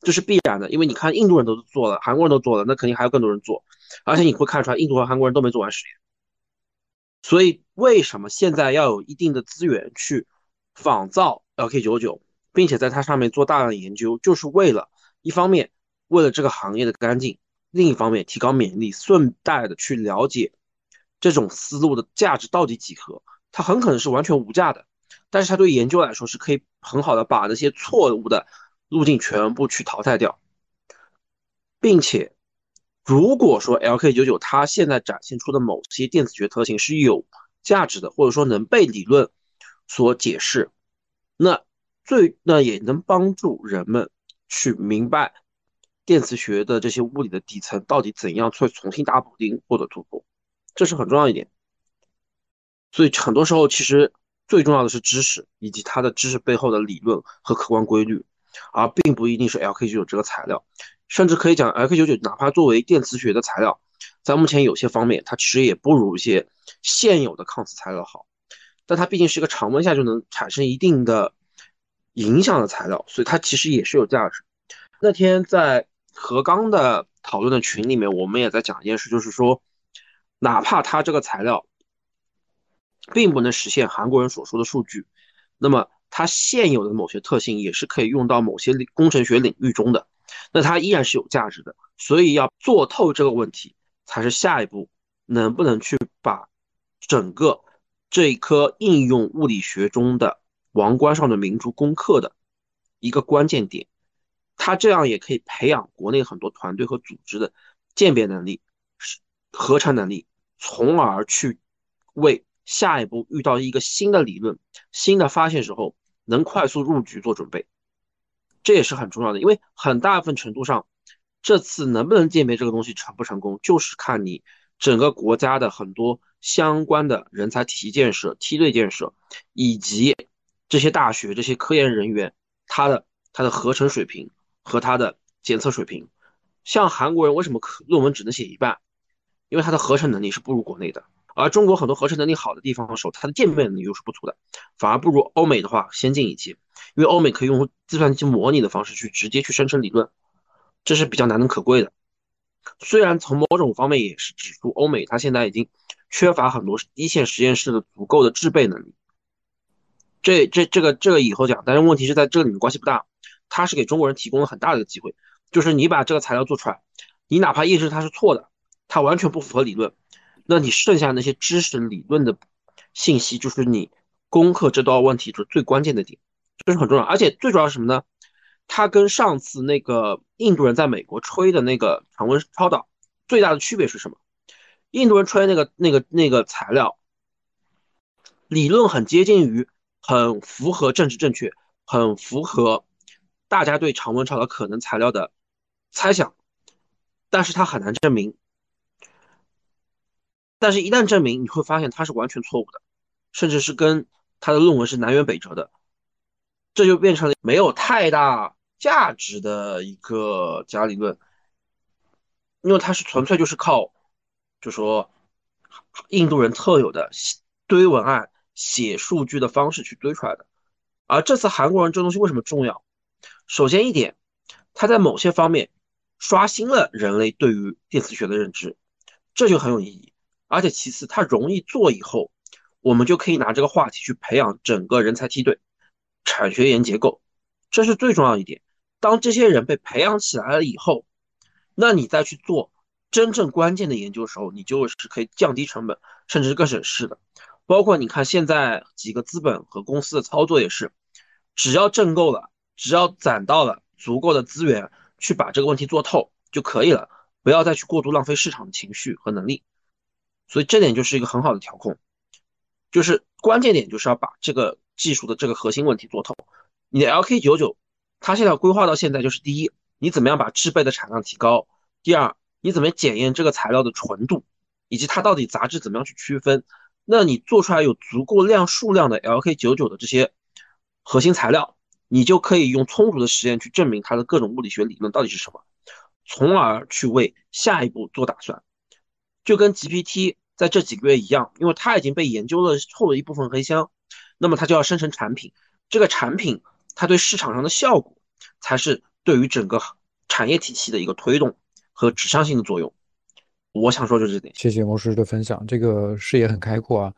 这是必然的。因为你看印度人都做了，韩国人都做了，那肯定还有更多人做。而且你会看出来，印度和韩国人都没做完实验。所以为什么现在要有一定的资源去仿造 LK99，并且在它上面做大量的研究，就是为了一方面为了这个行业的干净，另一方面提高免疫力，顺带的去了解这种思路的价值到底几何。它很可能是完全无价的，但是它对研究来说是可以很好的把那些错误的路径全部去淘汰掉，并且。如果说 LK99 它现在展现出的某些电子学特性是有价值的，或者说能被理论所解释，那最那也能帮助人们去明白电磁学的这些物理的底层到底怎样去重新打补丁或者突破，这是很重要一点。所以很多时候其实最重要的是知识以及它的知识背后的理论和客观规律，而并不一定是 LK99 这个材料。甚至可以讲，LK99 哪怕作为电磁学的材料，在目前有些方面，它其实也不如一些现有的抗磁材料好。但它毕竟是一个常温下就能产生一定的影响的材料，所以它其实也是有价值。那天在何刚的讨论的群里面，我们也在讲一件事，就是说，哪怕它这个材料并不能实现韩国人所说的数据，那么它现有的某些特性也是可以用到某些工程学领域中的。那它依然是有价值的，所以要做透这个问题，才是下一步能不能去把整个这一颗应用物理学中的王冠上的明珠攻克的一个关键点。它这样也可以培养国内很多团队和组织的鉴别能力、合成能力，从而去为下一步遇到一个新的理论、新的发现时候，能快速入局做准备。这也是很重要的，因为很大部分程度上，这次能不能鉴别这个东西成不成功，就是看你整个国家的很多相关的人才体系建设、梯队建设，以及这些大学这些科研人员他的他的合成水平和他的检测水平。像韩国人为什么论文只能写一半？因为他的合成能力是不如国内的，而中国很多合成能力好的地方的时候，它的鉴别能力又是不足的，反而不如欧美的话先进一些。因为欧美可以用计算机模拟的方式去直接去生成理论，这是比较难能可贵的。虽然从某种方面也是指出欧美它现在已经缺乏很多一线实验室的足够的制备能力。这这这个这个以后讲，但是问题是在这里面关系不大。它是给中国人提供了很大的一个机会，就是你把这个材料做出来，你哪怕验证它是错的，它完全不符合理论，那你剩下那些知识理论的信息，就是你攻克这道问题的最关键的点。这是很重要，而且最主要是什么呢？它跟上次那个印度人在美国吹的那个常温超导最大的区别是什么？印度人吹那个那个那个材料，理论很接近于，很符合政治正确，很符合大家对常温超导可能材料的猜想，但是它很难证明。但是，一旦证明，你会发现它是完全错误的，甚至是跟他的论文是南辕北辙的。这就变成了没有太大价值的一个假理论，因为它是纯粹就是靠，就说印度人特有的堆文案、写数据的方式去堆出来的。而这次韩国人这东西为什么重要？首先一点，它在某些方面刷新了人类对于电磁学的认知，这就很有意义。而且其次，它容易做以后，我们就可以拿这个话题去培养整个人才梯队。产学研结构，这是最重要一点。当这些人被培养起来了以后，那你再去做真正关键的研究的时候，你就是可以降低成本，甚至是更省事的。包括你看现在几个资本和公司的操作也是，只要挣够了，只要攒到了足够的资源去把这个问题做透就可以了，不要再去过度浪费市场的情绪和能力。所以这点就是一个很好的调控，就是关键点就是要把这个。技术的这个核心问题做透，你的 LK99，它现在规划到现在就是第一，你怎么样把制备的产量提高？第二，你怎么检验这个材料的纯度，以及它到底杂质怎么样去区分？那你做出来有足够量数量的 LK99 的这些核心材料，你就可以用充足的实验去证明它的各种物理学理论到底是什么，从而去为下一步做打算。就跟 GPT 在这几个月一样，因为它已经被研究了后的一部分黑箱，那么它就要生成产品。这个产品它对市场上的效果，才是对于整个产业体系的一个推动和指向性的作用。我想说就这点。谢谢魔师的分享，这个视野很开阔啊，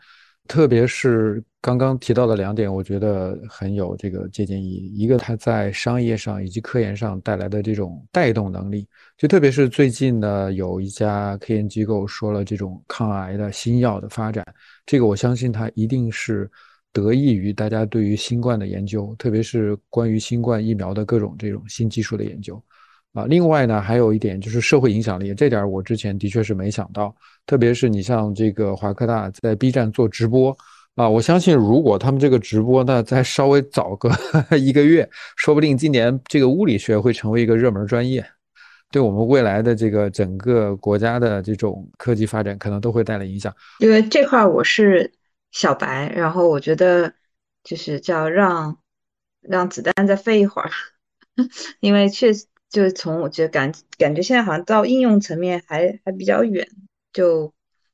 特别是刚刚提到的两点，我觉得很有这个借鉴意义。一个，它在商业上以及科研上带来的这种带动能力，就特别是最近呢，有一家科研机构说了这种抗癌的新药的发展，这个我相信它一定是得益于大家对于新冠的研究，特别是关于新冠疫苗的各种这种新技术的研究。啊，另外呢，还有一点就是社会影响力，这点我之前的确是没想到。特别是你像这个华科大在 B 站做直播，啊，我相信如果他们这个直播呢再稍微早个一个月，说不定今年这个物理学会成为一个热门专业，对我们未来的这个整个国家的这种科技发展可能都会带来影响。因为这块我是小白，然后我觉得就是叫让让子弹再飞一会儿，<laughs> 因为确实。就是从我觉得感感觉现在好像到应用层面还还比较远，就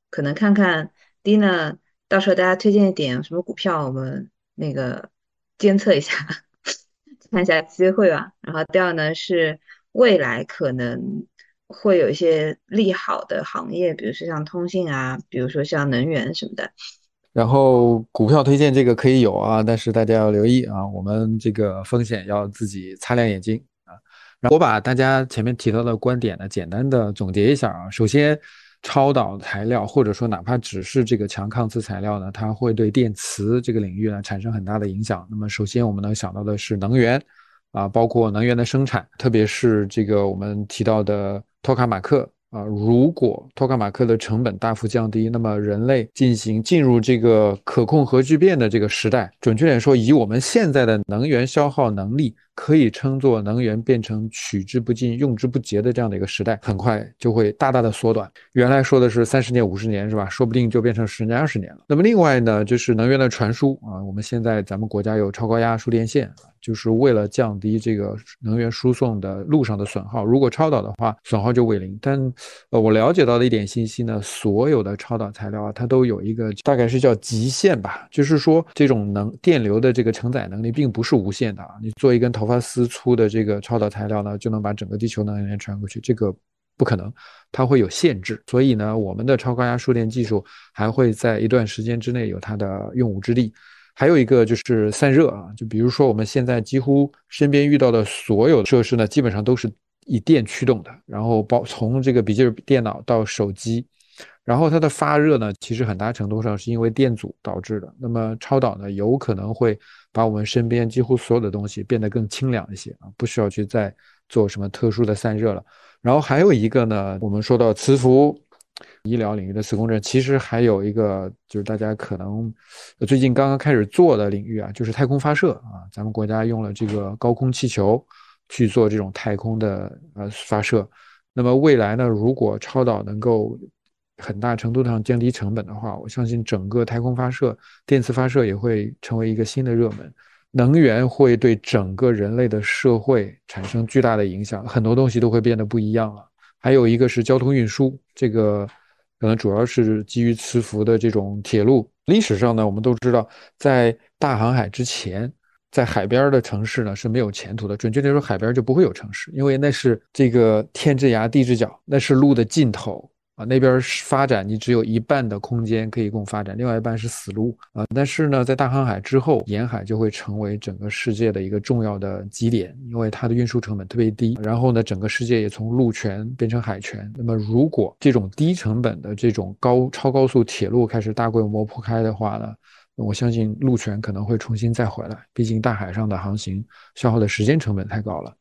可能看看 Dina，到时候大家推荐一点什么股票，我们那个监测一下，<laughs> 看一下机会吧。然后第二呢是未来可能会有一些利好的行业，比如说像通信啊，比如说像能源什么的。然后股票推荐这个可以有啊，但是大家要留意啊，我们这个风险要自己擦亮眼睛。我把大家前面提到的观点呢，简单的总结一下啊。首先，超导材料或者说哪怕只是这个强抗磁材料呢，它会对电磁这个领域呢产生很大的影响。那么，首先我们能想到的是能源，啊，包括能源的生产，特别是这个我们提到的托卡马克。啊，如果托卡马克的成本大幅降低，那么人类进行进入这个可控核聚变的这个时代，准确点说，以我们现在的能源消耗能力，可以称作能源变成取之不尽、用之不竭的这样的一个时代，很快就会大大的缩短。原来说的是三十年、五十年，是吧？说不定就变成十年、二十年了。那么另外呢，就是能源的传输啊，我们现在咱们国家有超高压输电线。就是为了降低这个能源输送的路上的损耗，如果超导的话，损耗就为零。但呃，我了解到的一点信息呢，所有的超导材料啊，它都有一个大概是叫极限吧，就是说这种能电流的这个承载能力并不是无限的啊。你做一根头发丝粗的这个超导材料呢，就能把整个地球能源传过去，这个不可能，它会有限制。所以呢，我们的超高压输电技术还会在一段时间之内有它的用武之地。还有一个就是散热啊，就比如说我们现在几乎身边遇到的所有的设施呢，基本上都是以电驱动的，然后包从这个笔记本电脑到手机，然后它的发热呢，其实很大程度上是因为电阻导致的。那么超导呢，有可能会把我们身边几乎所有的东西变得更清凉一些啊，不需要去再做什么特殊的散热了。然后还有一个呢，我们说到磁浮。医疗领域的磁共振，其实还有一个就是大家可能最近刚刚开始做的领域啊，就是太空发射啊。咱们国家用了这个高空气球去做这种太空的呃发射。那么未来呢，如果超导能够很大程度上降低成本的话，我相信整个太空发射、电磁发射也会成为一个新的热门。能源会对整个人类的社会产生巨大的影响，很多东西都会变得不一样了。还有一个是交通运输，这个可能主要是基于磁浮的这种铁路。历史上呢，我们都知道，在大航海之前，在海边的城市呢是没有前途的。准确来说，海边就不会有城市，因为那是这个天之涯，地之角，那是路的尽头。啊，那边发展你只有一半的空间可以供发展，另外一半是死路啊。但是呢，在大航海之后，沿海就会成为整个世界的一个重要的基点，因为它的运输成本特别低。然后呢，整个世界也从陆权变成海权。那么，如果这种低成本的这种高超高速铁路开始大规模铺开的话呢，我相信陆权可能会重新再回来。毕竟大海上的航行消耗的时间成本太高了。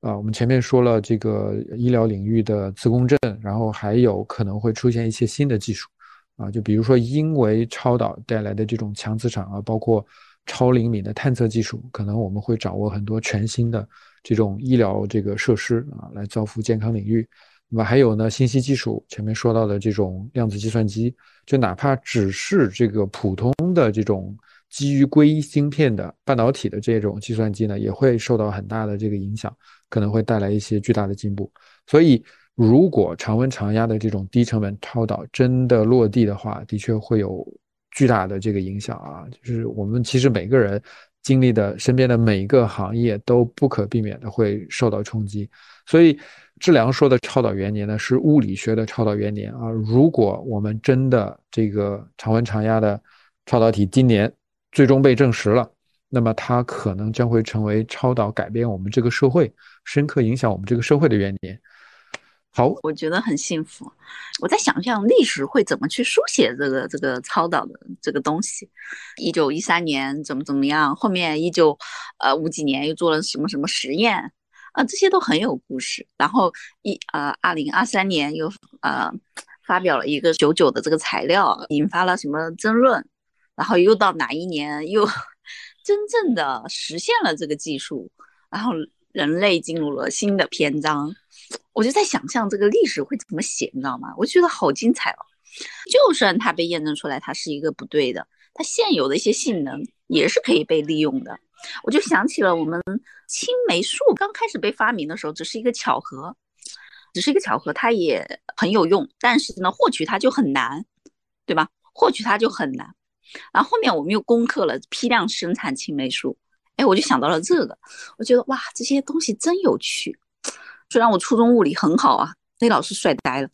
啊，我们前面说了这个医疗领域的磁共振，然后还有可能会出现一些新的技术，啊，就比如说因为超导带来的这种强磁场啊，包括超灵敏的探测技术，可能我们会掌握很多全新的这种医疗这个设施啊，来造福健康领域。那么还有呢，信息技术前面说到的这种量子计算机，就哪怕只是这个普通的这种基于硅芯片的半导体的这种计算机呢，也会受到很大的这个影响，可能会带来一些巨大的进步。所以，如果常温常压的这种低成本超导真的落地的话，的确会有巨大的这个影响啊！就是我们其实每个人经历的身边的每一个行业都不可避免的会受到冲击。所以，志良说的超导元年呢，是物理学的超导元年啊！如果我们真的这个常温常压的超导体今年，最终被证实了，那么它可能将会成为超导改变我们这个社会、深刻影响我们这个社会的元年。好，我觉得很幸福。我在想象历史会怎么去书写这个这个超导的这个东西。一九一三年怎么怎么样，后面一九呃五几年又做了什么什么实验啊，这些都很有故事。然后一呃二零二三年又呃发表了一个九九的这个材料，引发了什么争论。然后又到哪一年又 <laughs> 真正的实现了这个技术，然后人类进入了新的篇章，我就在想象这个历史会怎么写，你知道吗？我觉得好精彩哦！就算它被验证出来它是一个不对的，它现有的一些性能也是可以被利用的。我就想起了我们青霉素刚开始被发明的时候，只是一个巧合，只是一个巧合，它也很有用，但是呢，获取它就很难，对吧？获取它就很难。然后后面我们又攻克了批量生产青霉素，哎，我就想到了这个，我觉得哇，这些东西真有趣。虽然我初中物理很好啊，那老师帅呆了，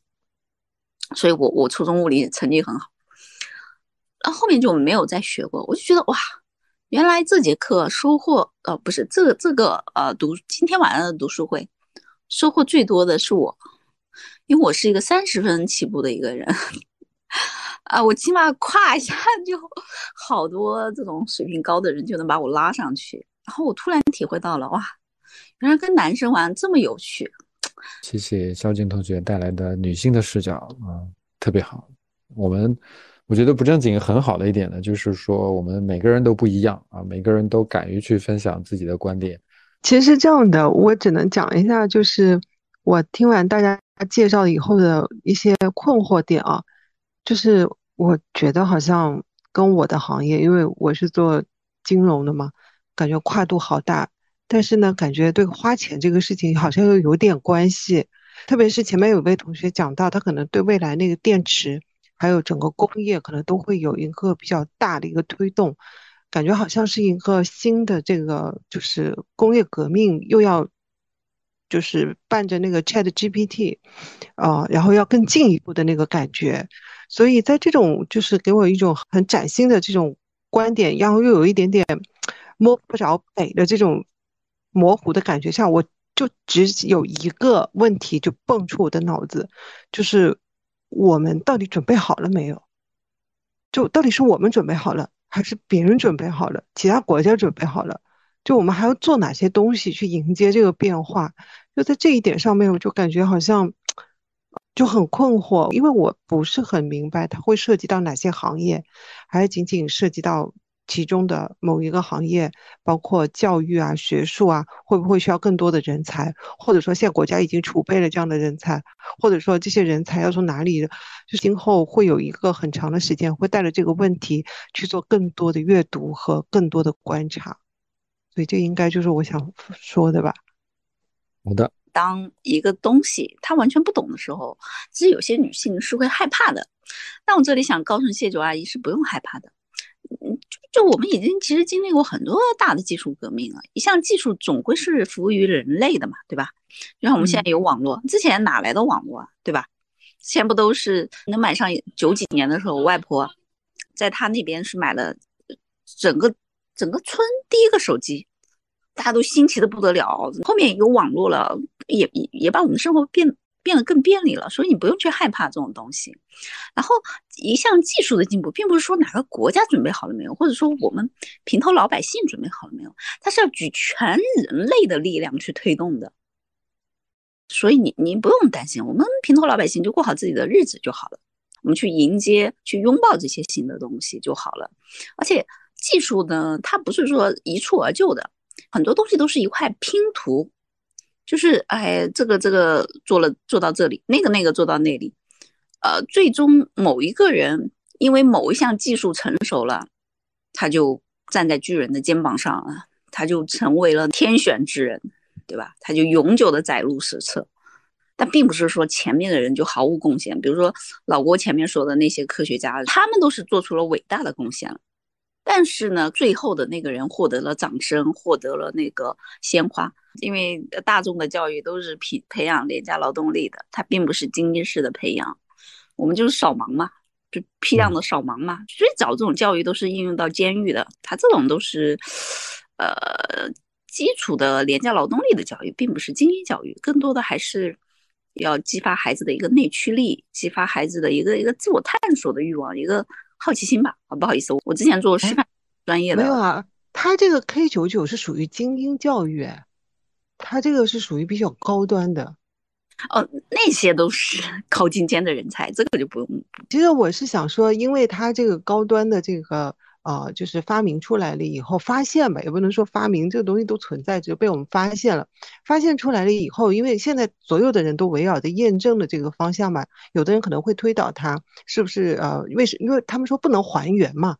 所以我我初中物理成绩很好。然后后面就没有再学过，我就觉得哇，原来这节课收获呃不是这个这个呃读今天晚上的读书会收获最多的是我，因为我是一个三十分起步的一个人。啊，我起码夸一下，就好多这种水平高的人就能把我拉上去。然后我突然体会到了，哇，原来跟男生玩这么有趣。谢谢肖静同学带来的女性的视角啊，特别好。我们我觉得不正经很好的一点呢，就是说我们每个人都不一样啊，每个人都敢于去分享自己的观点。其实是这样的，我只能讲一下，就是我听完大家介绍以后的一些困惑点啊。就是我觉得好像跟我的行业，因为我是做金融的嘛，感觉跨度好大。但是呢，感觉对花钱这个事情好像又有点关系。特别是前面有位同学讲到，他可能对未来那个电池，还有整个工业，可能都会有一个比较大的一个推动。感觉好像是一个新的这个就是工业革命又要。就是伴着那个 Chat GPT，啊，然后要更进一步的那个感觉，所以在这种就是给我一种很崭新的这种观点，然后又有一点点摸不着北的这种模糊的感觉下，我就只有一个问题就蹦出我的脑子，就是我们到底准备好了没有？就到底是我们准备好了，还是别人准备好了？其他国家准备好了？就我们还要做哪些东西去迎接这个变化？就在这一点上面，我就感觉好像就很困惑，因为我不是很明白它会涉及到哪些行业，还是仅仅涉及到其中的某一个行业，包括教育啊、学术啊，会不会需要更多的人才？或者说现在国家已经储备了这样的人才，或者说这些人才要从哪里？就今后会有一个很长的时间，会带着这个问题去做更多的阅读和更多的观察。所以这应该就是我想说的吧。好的。当一个东西他完全不懂的时候，其实有些女性是会害怕的。但我这里想告诉谢九阿姨是不用害怕的。嗯，就就我们已经其实经历过很多大的技术革命了。一项技术总归是服务于人类的嘛，对吧？就像我们现在有网络，之前哪来的网络啊？对吧？之前不都是能买上九几年的时候，我外婆在她那边是买了整个。整个村第一个手机，大家都新奇的不得了。后面有网络了，也也也把我们的生活变变得更便利了。所以你不用去害怕这种东西。然后一项技术的进步，并不是说哪个国家准备好了没有，或者说我们平头老百姓准备好了没有，它是要举全人类的力量去推动的。所以你你不用担心，我们平头老百姓就过好自己的日子就好了。我们去迎接、去拥抱这些新的东西就好了，而且。技术呢，它不是说一蹴而就的，很多东西都是一块拼图，就是哎，这个这个做了做到这里，那个那个做到那里，呃，最终某一个人因为某一项技术成熟了，他就站在巨人的肩膀上啊，他就成为了天选之人，对吧？他就永久的载入史册。但并不是说前面的人就毫无贡献，比如说老郭前面说的那些科学家，他们都是做出了伟大的贡献了。但是呢，最后的那个人获得了掌声，获得了那个鲜花，因为大众的教育都是培培养廉价劳动力的，它并不是精英式的培养。我们就是扫盲嘛，就批量的扫盲嘛。最早这种教育都是应用到监狱的，它这种都是，呃，基础的廉价劳动力的教育，并不是精英教育，更多的还是。要激发孩子的一个内驱力，激发孩子的一个一个自我探索的欲望，一个好奇心吧。啊，不好意思，我之前做师范专业的。没有啊，他这个 K 九九是属于精英教育，他这个是属于比较高端的。哦，那些都是 <laughs> 考进尖的人才，这个就不用。其实我是想说，因为他这个高端的这个。啊，就是发明出来了以后，发现吧，也不能说发明这个东西都存在，就被我们发现了。发现出来了以后，因为现在所有的人都围绕着验证的这个方向嘛，有的人可能会推导它是不是呃，为什？因为他们说不能还原嘛，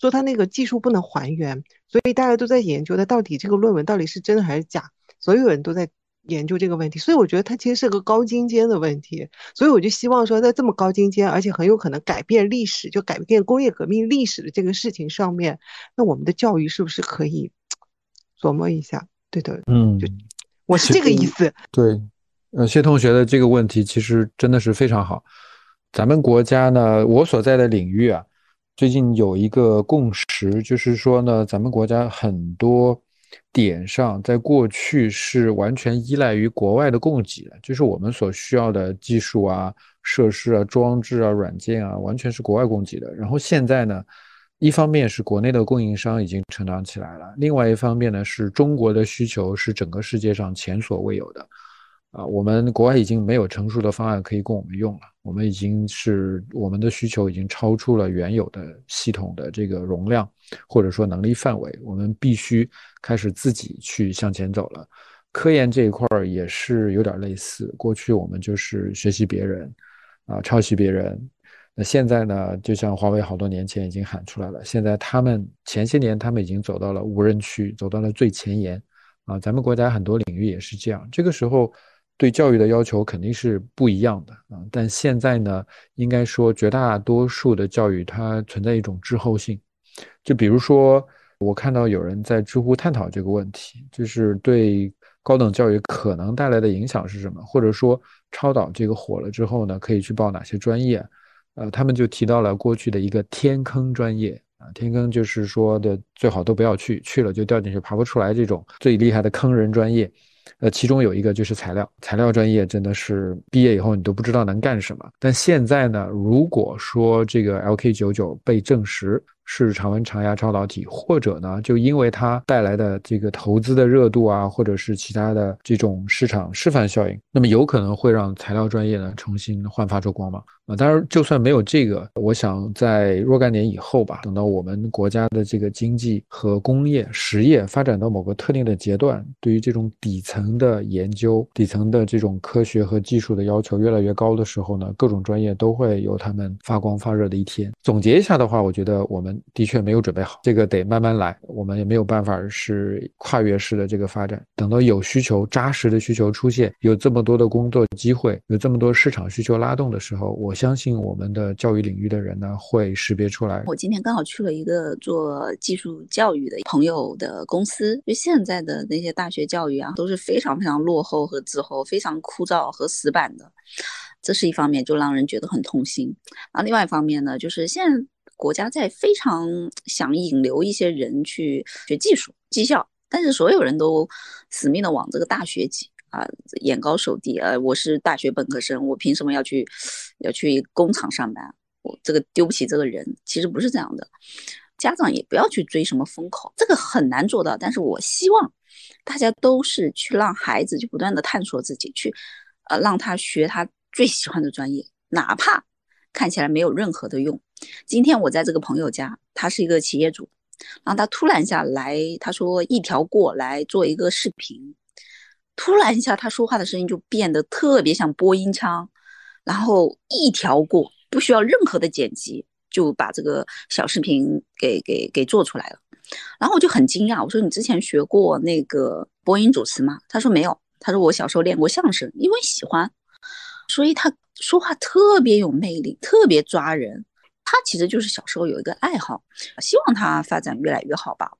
说他那个技术不能还原，所以大家都在研究它到底这个论文到底是真还是假，所有人都在。研究这个问题，所以我觉得它其实是个高精尖的问题，所以我就希望说，在这么高精尖，而且很有可能改变历史，就改变工业革命历史的这个事情上面，那我们的教育是不是可以琢磨一下？对的，嗯，就我是这个意思。对，呃，谢同学的这个问题其实真的是非常好。咱们国家呢，我所在的领域啊，最近有一个共识，就是说呢，咱们国家很多。点上，在过去是完全依赖于国外的供给的，就是我们所需要的技术啊、设施啊、装置啊、软件啊，完全是国外供给的。然后现在呢，一方面是国内的供应商已经成长起来了，另外一方面呢，是中国的需求是整个世界上前所未有的。啊，我们国外已经没有成熟的方案可以供我们用了，我们已经是我们的需求已经超出了原有的系统的这个容量或者说能力范围，我们必须开始自己去向前走了。科研这一块儿也是有点类似，过去我们就是学习别人，啊，抄袭别人。那现在呢，就像华为好多年前已经喊出来了，现在他们前些年他们已经走到了无人区，走到了最前沿，啊，咱们国家很多领域也是这样，这个时候。对教育的要求肯定是不一样的啊，但现在呢，应该说绝大多数的教育它存在一种滞后性。就比如说，我看到有人在知乎探讨这个问题，就是对高等教育可能带来的影响是什么，或者说超导这个火了之后呢，可以去报哪些专业？呃，他们就提到了过去的一个天坑专业啊，天坑就是说的最好都不要去，去了就掉进去爬不出来这种最厉害的坑人专业。呃，其中有一个就是材料，材料专业真的是毕业以后你都不知道能干什么。但现在呢，如果说这个 LK99 被证实，是常温常压超导体，或者呢，就因为它带来的这个投资的热度啊，或者是其他的这种市场示范效应，那么有可能会让材料专业呢重新焕发出光芒啊。当然，就算没有这个，我想在若干年以后吧，等到我们国家的这个经济和工业实业发展到某个特定的阶段，对于这种底层的研究、底层的这种科学和技术的要求越来越高的时候呢，各种专业都会有他们发光发热的一天。总结一下的话，我觉得我们。的确没有准备好，这个得慢慢来，我们也没有办法是跨越式的这个发展。等到有需求、扎实的需求出现，有这么多的工作机会，有这么多市场需求拉动的时候，我相信我们的教育领域的人呢会识别出来。我今天刚好去了一个做技术教育的朋友的公司，就现在的那些大学教育啊，都是非常非常落后和滞后，非常枯燥和死板的，这是一方面，就让人觉得很痛心。啊，另外一方面呢，就是现。国家在非常想引流一些人去学技术、技校，但是所有人都死命的往这个大学挤啊，眼高手低啊！我是大学本科生，我凭什么要去要去工厂上班？我这个丢不起这个人，其实不是这样的。家长也不要去追什么风口，这个很难做到。但是我希望大家都是去让孩子去不断的探索自己，去呃让他学他最喜欢的专业，哪怕。看起来没有任何的用。今天我在这个朋友家，他是一个企业主，然后他突然下来，他说一条过来做一个视频，突然一下他说话的声音就变得特别像播音腔，然后一条过，不需要任何的剪辑，就把这个小视频给给给做出来了。然后我就很惊讶，我说你之前学过那个播音主持吗？他说没有，他说我小时候练过相声，因为喜欢，所以他说话特别有魅力，特别抓人。他其实就是小时候有一个爱好，希望他发展越来越好吧。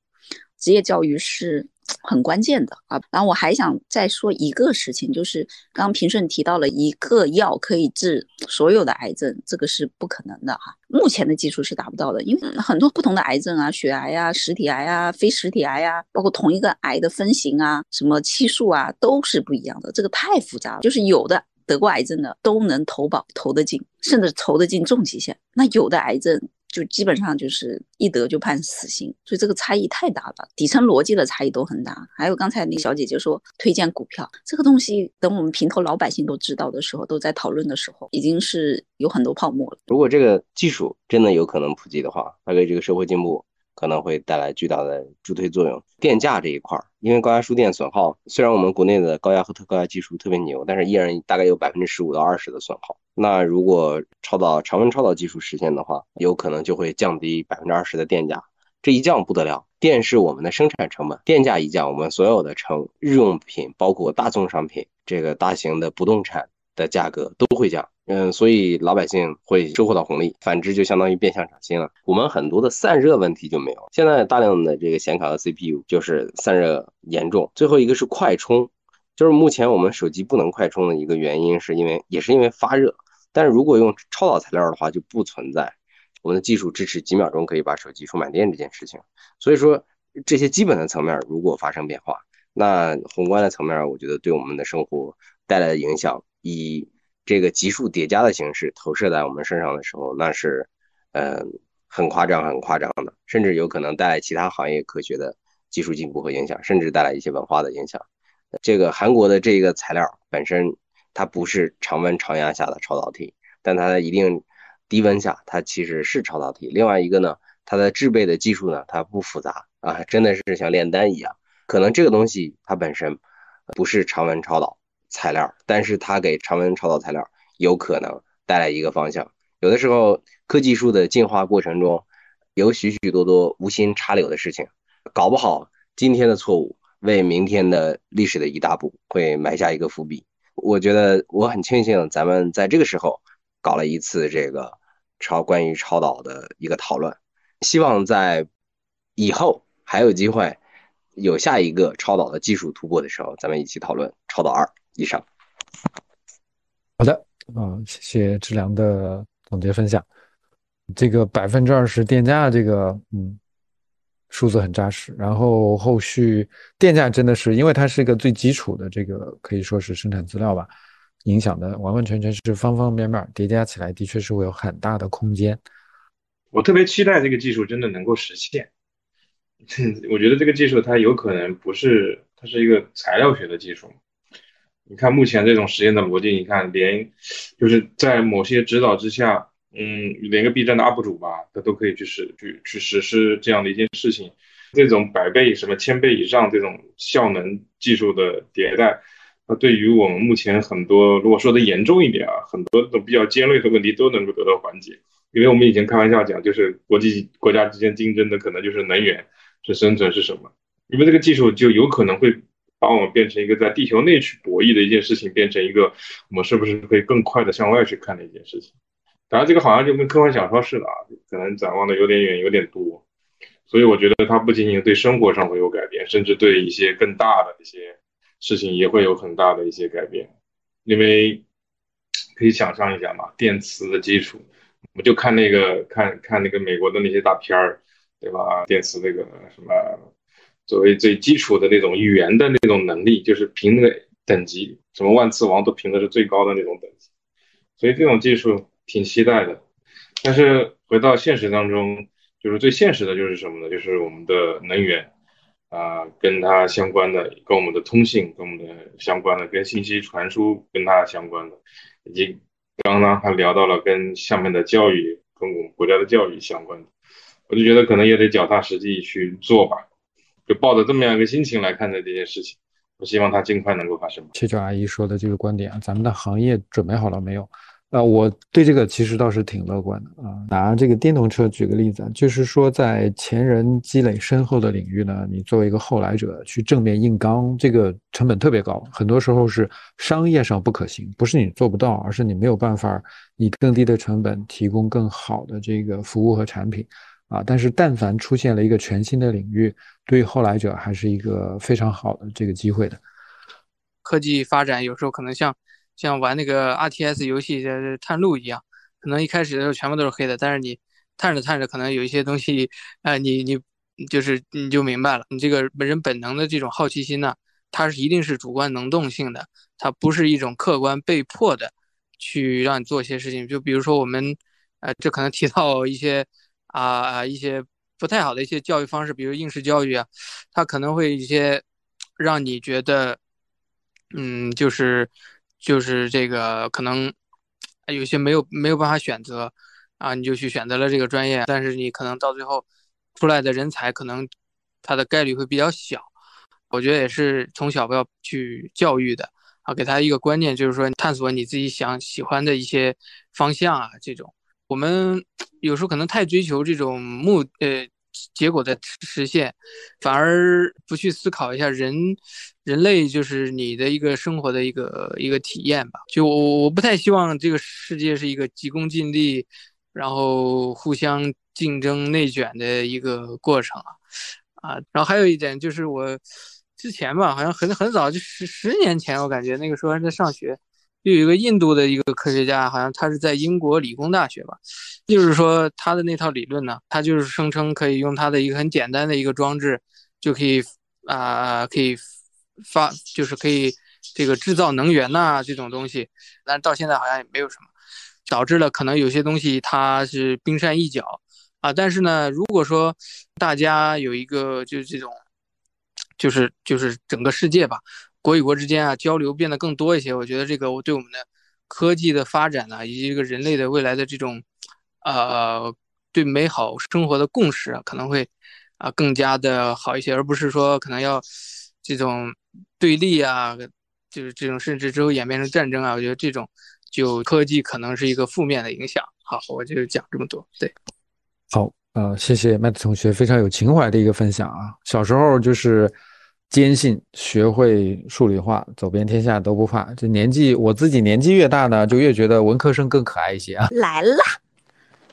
职业教育是很关键的啊。然后我还想再说一个事情，就是刚刚平顺提到了一个药可以治所有的癌症，这个是不可能的哈。目前的技术是达不到的，因为很多不同的癌症啊，血癌啊、实体癌啊、非实体癌啊，包括同一个癌的分型啊、什么期数啊，都是不一样的。这个太复杂了，就是有的。得过癌症的都能投保投得进，甚至投得进重疾险。那有的癌症就基本上就是一得就判死刑，所以这个差异太大了，底层逻辑的差异都很大。还有刚才那小姐姐说推荐股票这个东西，等我们平头老百姓都知道的时候，都在讨论的时候，已经是有很多泡沫了。如果这个技术真的有可能普及的话，它给这个社会进步。可能会带来巨大的助推作用。电价这一块儿，因为高压输电损耗，虽然我们国内的高压和特高压技术特别牛，但是依然大概有百分之十五到二十的损耗。那如果超导常温超导技术实现的话，有可能就会降低百分之二十的电价。这一降不得了，电是我们的生产成本，电价一降，我们所有的成日用品，包括大宗商品，这个大型的不动产的价格都会降。嗯，所以老百姓会收获到红利，反之就相当于变相涨薪了。我们很多的散热问题就没有。现在大量的这个显卡和 CPU 就是散热严重。最后一个是快充，就是目前我们手机不能快充的一个原因，是因为也是因为发热。但是如果用超导材料的话，就不存在我们的技术支持几秒钟可以把手机充满电这件事情。所以说这些基本的层面如果发生变化，那宏观的层面，我觉得对我们的生活带来的影响以。这个级数叠加的形式投射在我们身上的时候，那是，嗯，很夸张、很夸张的，甚至有可能带来其他行业科学的技术进步和影响，甚至带来一些文化的影响。这个韩国的这个材料本身，它不是常温常压下的超导体，但它在一定低温下，它其实是超导体。另外一个呢，它的制备的技术呢，它不复杂啊，真的是像炼丹一样。可能这个东西它本身不是常温超导。材料，但是它给常温超导材料有可能带来一个方向。有的时候，科技树的进化过程中有许许多多无心插柳的事情，搞不好今天的错误为明天的历史的一大步会埋下一个伏笔。我觉得我很庆幸咱们在这个时候搞了一次这个超关于超导的一个讨论，希望在以后还有机会有下一个超导的技术突破的时候，咱们一起讨论超导二。以上，好的啊，谢谢志良的总结分享。这个百分之二十电价，这个嗯，数字很扎实。然后后续电价真的是，因为它是一个最基础的这个可以说是生产资料吧，影响的完完全全是方方面面叠加起来，的确是会有很大的空间。我特别期待这个技术真的能够实现。<laughs> 我觉得这个技术它有可能不是，它是一个材料学的技术。你看目前这种实验的逻辑，你看连就是在某些指导之下，嗯，连个 B 站的 UP 主吧，他都可以去实去去实施这样的一件事情。这种百倍什么千倍以上这种效能技术的迭代，那对于我们目前很多，如果说的严重一点啊，很多这种比较尖锐的问题都能够得到缓解。因为我们以前开玩笑讲，就是国际国家之间竞争的可能就是能源是生存是什么，因为这个技术就有可能会。把我们变成一个在地球内去博弈的一件事情，变成一个我们是不是可以更快的向外去看的一件事情。当然，这个好像就跟科幻小说似的啊，可能展望的有点远，有点多。所以我觉得它不仅仅对生活上会有改变，甚至对一些更大的一些事情也会有很大的一些改变。因为可以想象一下嘛，电磁的基础，我们就看那个看看那个美国的那些大片儿，对吧？电磁那个什么。作为最基础的那种语言的那种能力，就是评那个等级，什么万磁王都评的是最高的那种等级，所以这种技术挺期待的。但是回到现实当中，就是最现实的就是什么呢？就是我们的能源啊，跟它相关的，跟我们的通信，跟我们的相关的，跟信息传输跟它相关的，以及刚刚还聊到了跟下面的教育，跟我们国家的教育相关的，我就觉得可能也得脚踏实地去做吧。就抱着这么样一个心情来看待这件事情，我希望它尽快能够发生。切九阿姨说的这个观点啊，咱们的行业准备好了没有？啊，我对这个其实倒是挺乐观的啊。拿这个电动车举个例子，就是说在前人积累深厚的领域呢，你作为一个后来者去正面硬刚，这个成本特别高，很多时候是商业上不可行，不是你做不到，而是你没有办法以更低的成本提供更好的这个服务和产品啊。但是但凡出现了一个全新的领域，对于后来者还是一个非常好的这个机会的。科技发展有时候可能像。像玩那个 R T S 游戏的探路一样，可能一开始的时候全部都是黑的，但是你探着探着，可能有一些东西，呃，你你就是你就明白了，你这个人本能的这种好奇心呢，它是一定是主观能动性的，它不是一种客观被迫的去让你做一些事情。就比如说我们，呃，这可能提到一些啊一些不太好的一些教育方式，比如应试教育啊，它可能会一些让你觉得，嗯，就是。就是这个可能有些没有没有办法选择啊，你就去选择了这个专业，但是你可能到最后出来的人才可能他的概率会比较小。我觉得也是从小不要去教育的啊，给他一个观念，就是说探索你自己想喜欢的一些方向啊。这种我们 <tsk> 有时候可能太追求这种目呃。结果的实现，反而不去思考一下人，人类就是你的一个生活的一个一个体验吧。就我我不太希望这个世界是一个急功近利，然后互相竞争内卷的一个过程啊啊。然后还有一点就是我之前吧，好像很很早就十十年前，我感觉那个时候还在上学。又有一个印度的一个科学家，好像他是在英国理工大学吧，就是说他的那套理论呢，他就是声称可以用他的一个很简单的一个装置，就可以啊可以发，就是可以这个制造能源呐这种东西，但是到现在好像也没有什么，导致了可能有些东西它是冰山一角啊，但是呢，如果说大家有一个就是这种，就是就是整个世界吧。国与国之间啊，交流变得更多一些。我觉得这个我对我们的科技的发展呢，以及这个人类的未来的这种，呃，对美好生活的共识啊，可能会啊更加的好一些，而不是说可能要这种对立啊，就是这种甚至之后演变成战争啊。我觉得这种就科技可能是一个负面的影响。好，我就讲这么多。对，好，呃，谢谢麦特同学非常有情怀的一个分享啊。小时候就是。坚信学会数理化，走遍天下都不怕。这年纪，我自己年纪越大呢，就越觉得文科生更可爱一些啊。来了，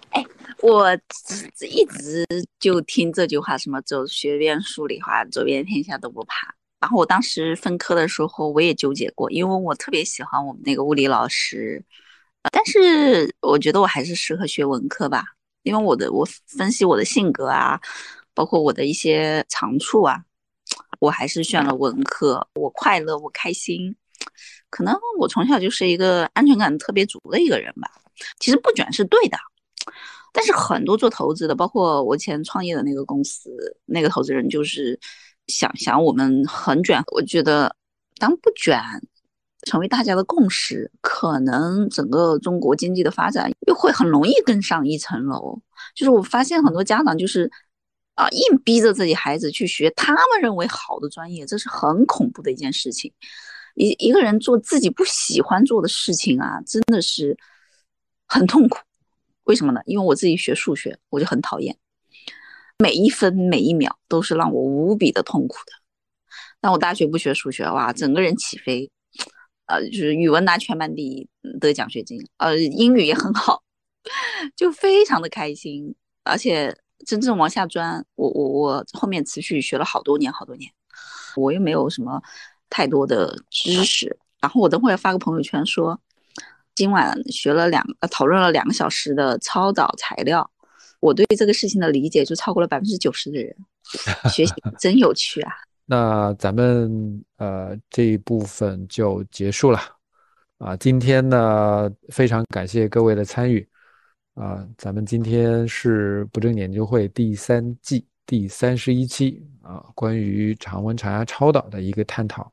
哎，我一直就听这句话，什么走学遍数理化，走遍天下都不怕。然后我当时分科的时候，我也纠结过，因为我特别喜欢我们那个物理老师，但是我觉得我还是适合学文科吧，因为我的我分析我的性格啊，包括我的一些长处啊。我还是选了文科，我快乐，我开心。可能我从小就是一个安全感特别足的一个人吧。其实不卷是对的，但是很多做投资的，包括我以前创业的那个公司，那个投资人就是想想我们很卷。我觉得当不卷成为大家的共识，可能整个中国经济的发展又会很容易更上一层楼。就是我发现很多家长就是。啊，硬逼着自己孩子去学他们认为好的专业，这是很恐怖的一件事情。一一个人做自己不喜欢做的事情啊，真的是很痛苦。为什么呢？因为我自己学数学，我就很讨厌，每一分每一秒都是让我无比的痛苦的。但我大学不学数学，哇，整个人起飞，呃，就是语文拿全班第一，得奖学金，呃，英语也很好，<laughs> 就非常的开心，而且。真正往下钻，我我我后面持续学了好多年好多年，我又没有什么太多的知识。然后我等会儿发个朋友圈说，今晚学了两呃讨论了两个小时的超导材料，我对这个事情的理解就超过了百分之九十的人。学习 <laughs> 真有趣啊！那咱们呃这一部分就结束了啊。今天呢，非常感谢各位的参与。啊，咱们今天是不正研究会第三季第三十一期啊，关于常温常压超导的一个探讨，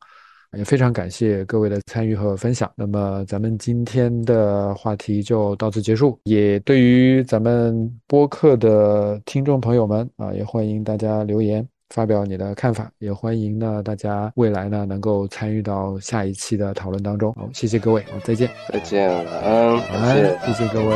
也非常感谢各位的参与和分享。那么咱们今天的话题就到此结束，也对于咱们播客的听众朋友们啊，也欢迎大家留言发表你的看法，也欢迎呢大家未来呢能够参与到下一期的讨论当中。好，谢谢各位，好，再见，再见，晚安，晚安，谢谢各位。